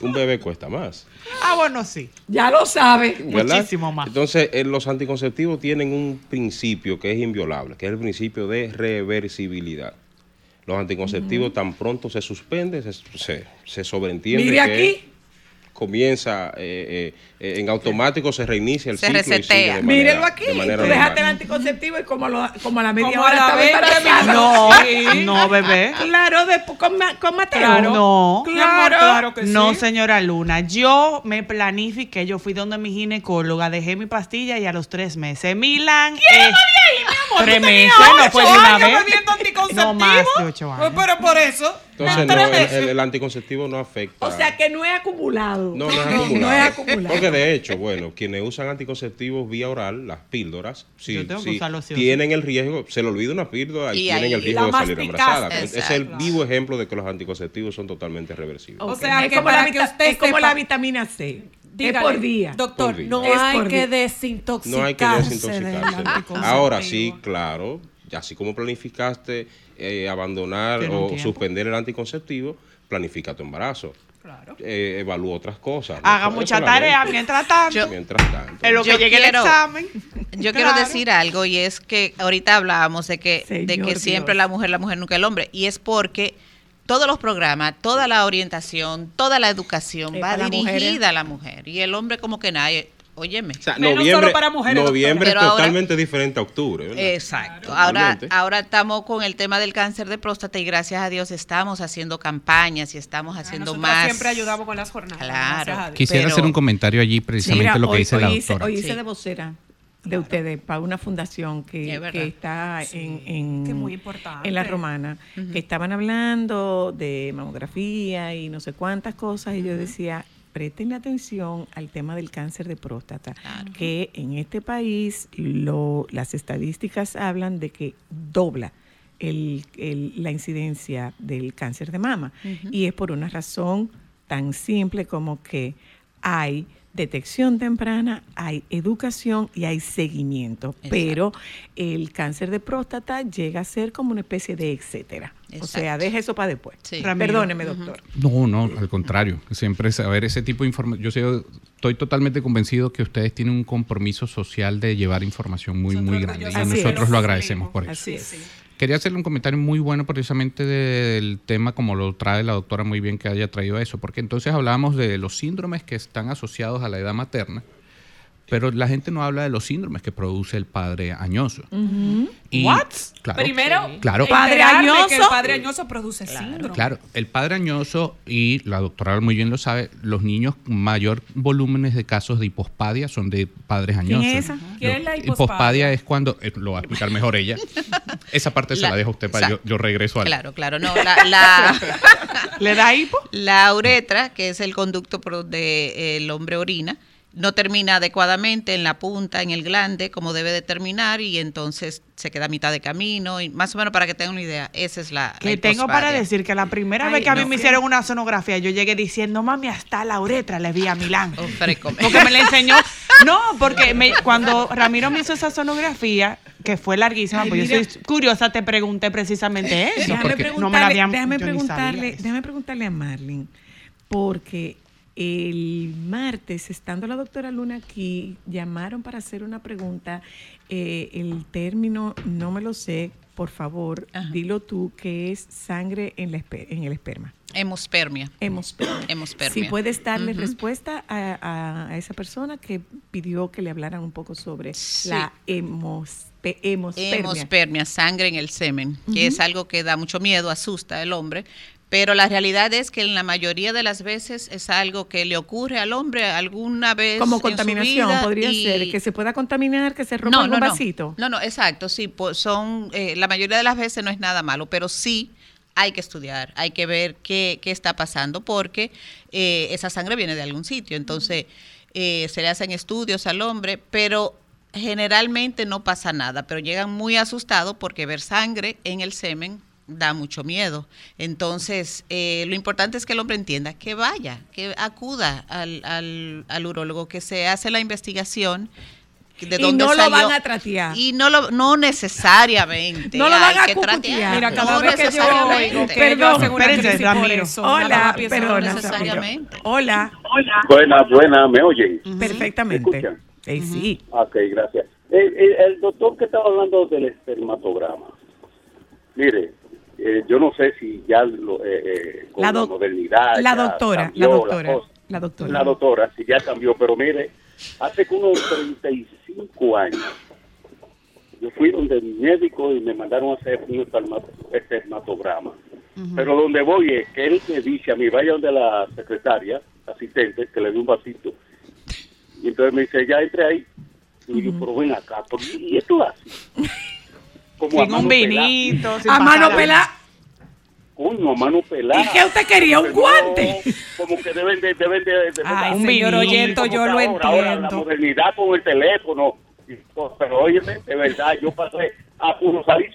un bebé cuesta más. Ah, bueno, sí. Ya lo sabe. ¿verdad? Muchísimo más. Entonces, eh, los anticonceptivos tienen un principio que es inviolable, que es el principio de reversibilidad. Los anticonceptivos tan pronto se suspenden, se, se, se sobreentiende Mire que aquí. Comienza eh, eh, eh, en automático, se reinicia el Se ciclo y sigue resetea. de manera, Mírelo aquí. de manera Tú dejaste el anticonceptivo y como, a lo- como a la media Como hora la 20 embarazada. minutos. No, no, bebé. Claro, después con, con Mateo. Claro. No. Claro. Claro que No, señora Luna. Yo me planifiqué, yo fui donde mi ginecóloga, dejé mi pastilla y a los tres meses. Milan. ¿Quién eh, no mi amor? Tres meses, no fue de una vez. No más de ocho años. Pues, pero por eso. Entonces, en no, el, meses. el- el anticonceptivo no afecta. O sea que no es acumulado. No, no es No acumulado. es acumulado. Porque de hecho, bueno, quienes usan anticonceptivos vía oral, las píldoras, si, si tienen el riesgo, se le olvida una píldora y, Y tienen ahí el riesgo de salir embarazada. Es el vivo ejemplo de que los anticonceptivos son totalmente reversibles. O sea, es que como, para la, que usted es como la vitamina C. Dígale, es por día. Doctor, Por día. no hay por que desintoxicarse. No hay que desintoxicarse. Ahora sí, claro, así como planificaste eh, abandonar o tiempo. suspender el anticonceptivo, planifica tu embarazo. Claro. Eh, evalúa otras cosas. Haga mucha tarea mientras tanto. Mientras tanto. en lo que Yo llegue quiero- el examen. Yo Claro. quiero decir algo y es que ahorita hablábamos de que, de que siempre la mujer, la mujer nunca el hombre. Y es porque todos los programas, toda la orientación, toda la educación Es va las dirigida mujeres. a la mujer. Y el hombre como que nadie, óyeme. O sea, Menos noviembre, solo para mujeres, noviembre es ahora- totalmente diferente a octubre. ¿verdad? Exacto. Ahora, Totalmente. ahora estamos con el tema del cáncer de próstata y gracias a Dios estamos haciendo campañas y estamos haciendo Nosotros más. siempre ayudamos con las jornadas. Claro. Quisiera Pero- hacer un comentario allí precisamente Mira, lo que hoy, dice la hoy hice- doctora. hoy hice Sí. de vocera de ustedes para una fundación que, está en, en- que muy importante. en la romana, que estaban hablando de mamografía y no sé cuántas cosas, y yo decía, presten atención al tema del cáncer de próstata, que en este país lo, las estadísticas hablan de que dobla el- el- la incidencia del cáncer de mama. Y es por una razón tan simple como que hay detección temprana, hay educación y hay seguimiento, pero el cáncer de próstata llega a ser como una especie de etcétera. O sea, deja eso para después. Sí. Perdóneme, doctor. No, no, al contrario. Siempre saber ese tipo de información. Yo sé- estoy totalmente convencido que ustedes tienen un compromiso social de llevar información muy, muy grande. Y nosotros lo agradecemos por eso. Así es. Quería hacerle un comentario muy bueno precisamente del tema, como lo trae la doctora muy bien que haya traído eso, porque entonces hablábamos de los síndromes que están asociados a la edad materna, pero la gente no habla de los síndromes que produce el padre añoso. Y- What? Claro, Primero, Claro. padre añoso. que el padre añoso produce síndrome. Claro, el padre añoso y la doctora muy bien lo sabe, los niños con mayor volúmenes de casos de hipospadia son de padres ¿Quién añosos. es esa? ¿Quién Lo- es la hipospadia? hipospadia es cuando, eh, lo va a explicar mejor ella. Esa parte se La- la deja usted para yo, Exacto. yo regreso al... Claro, claro, no, la, la, ¿Le da hipo? la uretra, que es el conducto por donde el hombre orina, no termina adecuadamente en la punta, en el glande, como debe de terminar, y entonces se queda a mitad de camino, y más o menos para que tengan una idea, esa es la... Que la tengo para decir que la primera Ay, vez que a mí me hicieron una sonografía, yo llegué diciendo, mami, hasta la uretra le vi a Milán. Porque me la enseñó. No, porque me- cuando Ramiro me hizo esa sonografía, que fue larguísima, Ay, pues yo soy curiosa, te pregunté precisamente eso. Déjame porque- preguntarle, no me la habían- déjame preguntarle, déjame preguntarle a Marlene, porque el martes, estando la doctora Luna aquí, llamaron para hacer una pregunta. eh, el término no me lo sé, por favor, dilo tú, que es sangre en, la en el esperma. Hemospermia. Hemospermia. Hemospermia. Si puedes darle respuesta a, a- esa persona que pidió que le hablaran un poco sobre la hemospe- hemospermia. Hemospermia, sangre en el semen, que es algo que da mucho miedo, asusta al hombre. Pero la realidad es que en la mayoría de las veces es algo que le ocurre al hombre alguna vez. Como en su contaminación, vida podría y- ser que se pueda contaminar, que se rompa no, algún no, no. vasito. No, no, exacto, sí, pues son, eh, la mayoría de las veces no es nada malo, pero sí hay que estudiar, hay que ver qué, qué está pasando, porque eh, esa sangre viene de algún sitio, entonces eh, se le hacen estudios al hombre, pero generalmente no pasa nada, pero llegan muy asustados porque ver sangre en el semen da mucho miedo. Entonces, eh, lo importante es que el hombre entienda que vaya, que acuda al, al, al urólogo, que se hace la investigación de Y dónde no lo van a tratear. Y no lo, no necesariamente. No lo van hay a tratear. Mira, cada no vez que yo necesariamente. oigo Perdón, espérense, Ramiro. Hola, no perdona, necesariamente. Hola. Buena, buena, ¿me oyen? Perfectamente. Eh, sí. Ok, gracias. El, el- el doctor que estaba hablando del espermatograma, mire, eh, yo no sé si ya lo, eh, eh, con La modernidad. La doctora, la doctora, cosa. la doctora. La doctora, si ya cambió, pero mire, hace como unos 35 años, yo fui donde mi médico y me mandaron a hacer un esperma- espermatograma. Pero donde voy es que él me dice a mí, vaya donde la secretaria, asistente, que le dé un vasito. Y entonces me dice, ya entre ahí. Y yo, pero ven acá, ¿por qué? ¿y esto así? Como Sin un vinito, sin A mano pelada. Coño, a mano pelada. ¿Y qué usted quería? ¿Un guante? Como que deben de... Deben de, de- Ay, de- señor Oyento, yo lo ahora, Ahora la entiendo. modernidad con el teléfono. todo, Pero óyeme, de verdad, yo pasé a puro salir.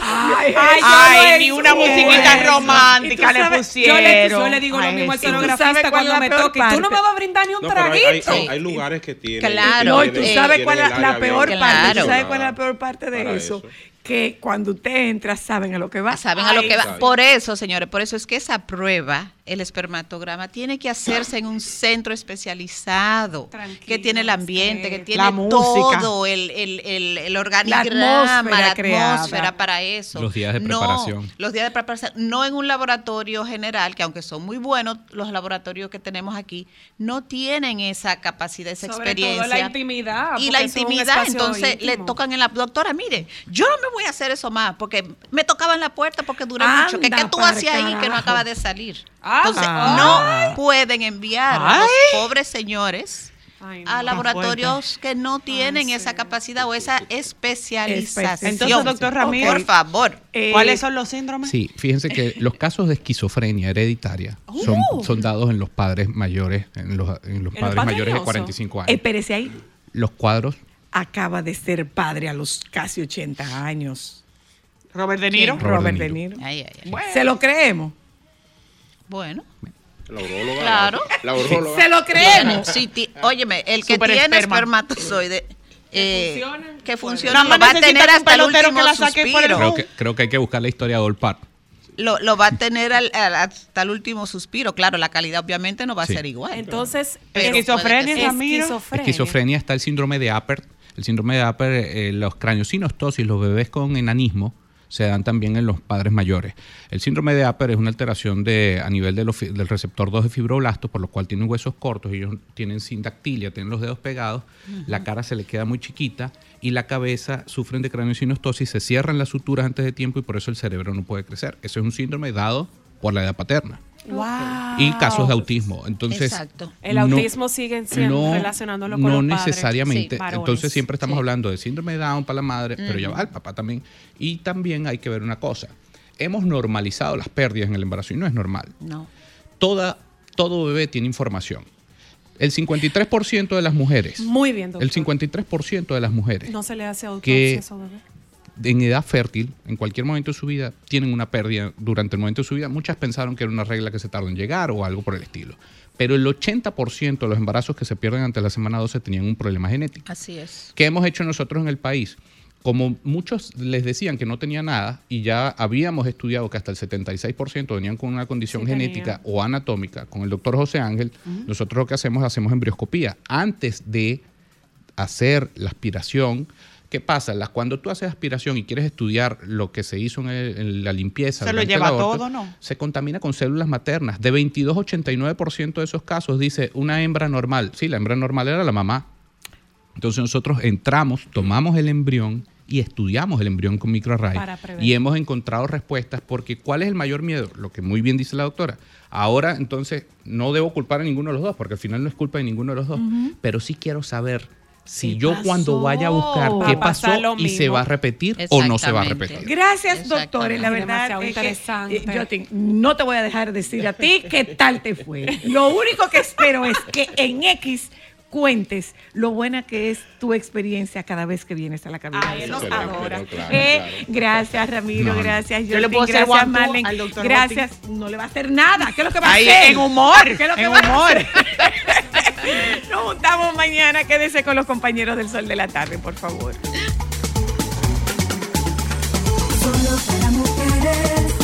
Ay, Ay, yo lo ni una entiendo. musiquita romántica le sabes, pusieron. Yo le, yo le digo Ay, lo mismo al sonografista cuando me toque. Tú no me vas a brindar ni un No, pero hay, traguito. hay- hay lugares que tienen. Claro. No, que y tú tienen- sabes tienen cuál es la, la peor parte. ¿Tú Claro. sabes cuál es la peor parte de eso? eso. Que cuando usted entra, saben a lo que va. Saben a lo que va. Por eso, señores, por eso es que esa prueba, el espermatograma, tiene que hacerse en un centro especializado, que tiene el ambiente, que tiene La música. todo el, el, el, el organigrama, atmósfera la atmósfera para eso. Los días de No, preparación. los días de preparación, no en un laboratorio general, que aunque son muy buenos, los laboratorios que tenemos aquí no tienen esa capacidad, esa Sobre experiencia. todo la intimidad. y la intimidad, entonces le íntimo. tocan en la doctora, mire, yo no me voy a hacer eso más, porque me tocaba en la puerta porque duré mucho. ¿Qué, Anda qué tú hacías ahí que no acaba de salir? Ah, Entonces, ah. no pueden enviar a los pobres señores Ay, no. a laboratorios que no tienen esa capacidad o esa especialización. Entonces, doctor Ramírez, por favor. Eh, ¿Cuáles son los síndromes? Sí, fíjense que los casos de esquizofrenia hereditaria son, son dados en los padres mayores, en los, en los padres mayores de patriñosos? 45 años. Espérese ahí. Los cuadros, Acaba de ser padre a los casi 80 años. Robert De Niro. Robert Robert, De De Niro. Ay, ay. ¿Se lo creemos? Bueno, La uróloga. Claro. La. ¿Se lo creemos? ti- óyeme, el que Super tiene esperma. espermatozoide eh, que funciona, más va a tener hasta el pelotero último que la saque por el suspiro. creo que, creo que hay que buscar la historia de Olpar. Lo, lo va a tener al- al- hasta el último suspiro. Claro, la calidad obviamente no va a Sí. ser igual. Entonces, Esquizofrenia, esquizofrenia. Esquizofrenia está el síndrome de Apert. El síndrome de Apert, eh, los craneosinostosis, los bebés con enanismo, se dan también en los padres mayores. El síndrome de Apert es una alteración de, a nivel de los del receptor 2 de fibroblastos, por lo cual tienen huesos cortos, ellos tienen sindactilia, tienen los dedos pegados, la cara se le queda muy chiquita y la cabeza sufren de craneosinostosis, se cierran las suturas antes de tiempo y por eso el cerebro no puede crecer. Eso es un síndrome dado por la edad paterna. Wow. Y casos de autismo. Entonces, Exacto. El no- autismo siguen siendo no, relacionándolo con no los necesariamente. Sí. Entonces siempre estamos Sí. hablando de síndrome de Down para la madre, pero ya va el papá también. Y también hay que ver una cosa. Hemos normalizado las pérdidas en el embarazo y no es normal. No. Toda, todo bebé tiene información. El 53% de las mujeres, Muy bien, doctor. el 53% de las mujeres No se le hace autopsia que-. En edad fértil, en cualquier momento de su vida, tienen una pérdida durante el momento de su vida. Muchas pensaron que era una regla que se tardó en llegar o algo por el estilo. Pero el 80% de los embarazos que se pierden antes de la semana 12 tenían un problema genético. Así es. ¿Qué hemos hecho nosotros en el país? Como muchos les decían que no tenía nada y ya habíamos estudiado que hasta el 76% venían con una condición Sí, genética tenía. o anatómica, con el doctor José Ángel, nosotros lo que hacemos, hacemos embrioscopía. Antes de hacer la aspiración, ¿Qué pasa? Las- cuando tú haces aspiración y quieres estudiar lo que se hizo en, el- en la limpieza, Se lo lleva aborto, todo, ¿no? se contamina con células maternas. De 22 a 89% de esos casos dice una hembra normal. Sí, la hembra normal era la mamá. Entonces nosotros entramos, tomamos el embrión y estudiamos el embrión con microarray y hemos encontrado respuestas porque ¿cuál es el mayor miedo? Lo que muy bien dice la doctora. Ahora entonces no debo culpar a ninguno de los dos porque al final no es culpa de ninguno de los dos, pero sí quiero saber si ¿Qué yo cuando vaya a buscar qué pasó lo y se va a repetir o no se va a repetir. Gracias, doctores. La verdad es que interesante. eh, yo te- no te voy a dejar decir a ti qué tal te fue. Lo único que espero es que en X cuentes lo buena que es tu experiencia cada vez que vienes a la cabina. Eh, gracias, Ramiro, gracias. Justin, Yo le puedo hacer gracias, hacer Marlen. Al doctor gracias. No le va a hacer nada. ¿Qué es lo que va a hacer? En humor. ¿Qué es lo que en humor. Nos juntamos mañana. Quédese con los compañeros del Sol de la Tarde, por favor. Solo para mujeres.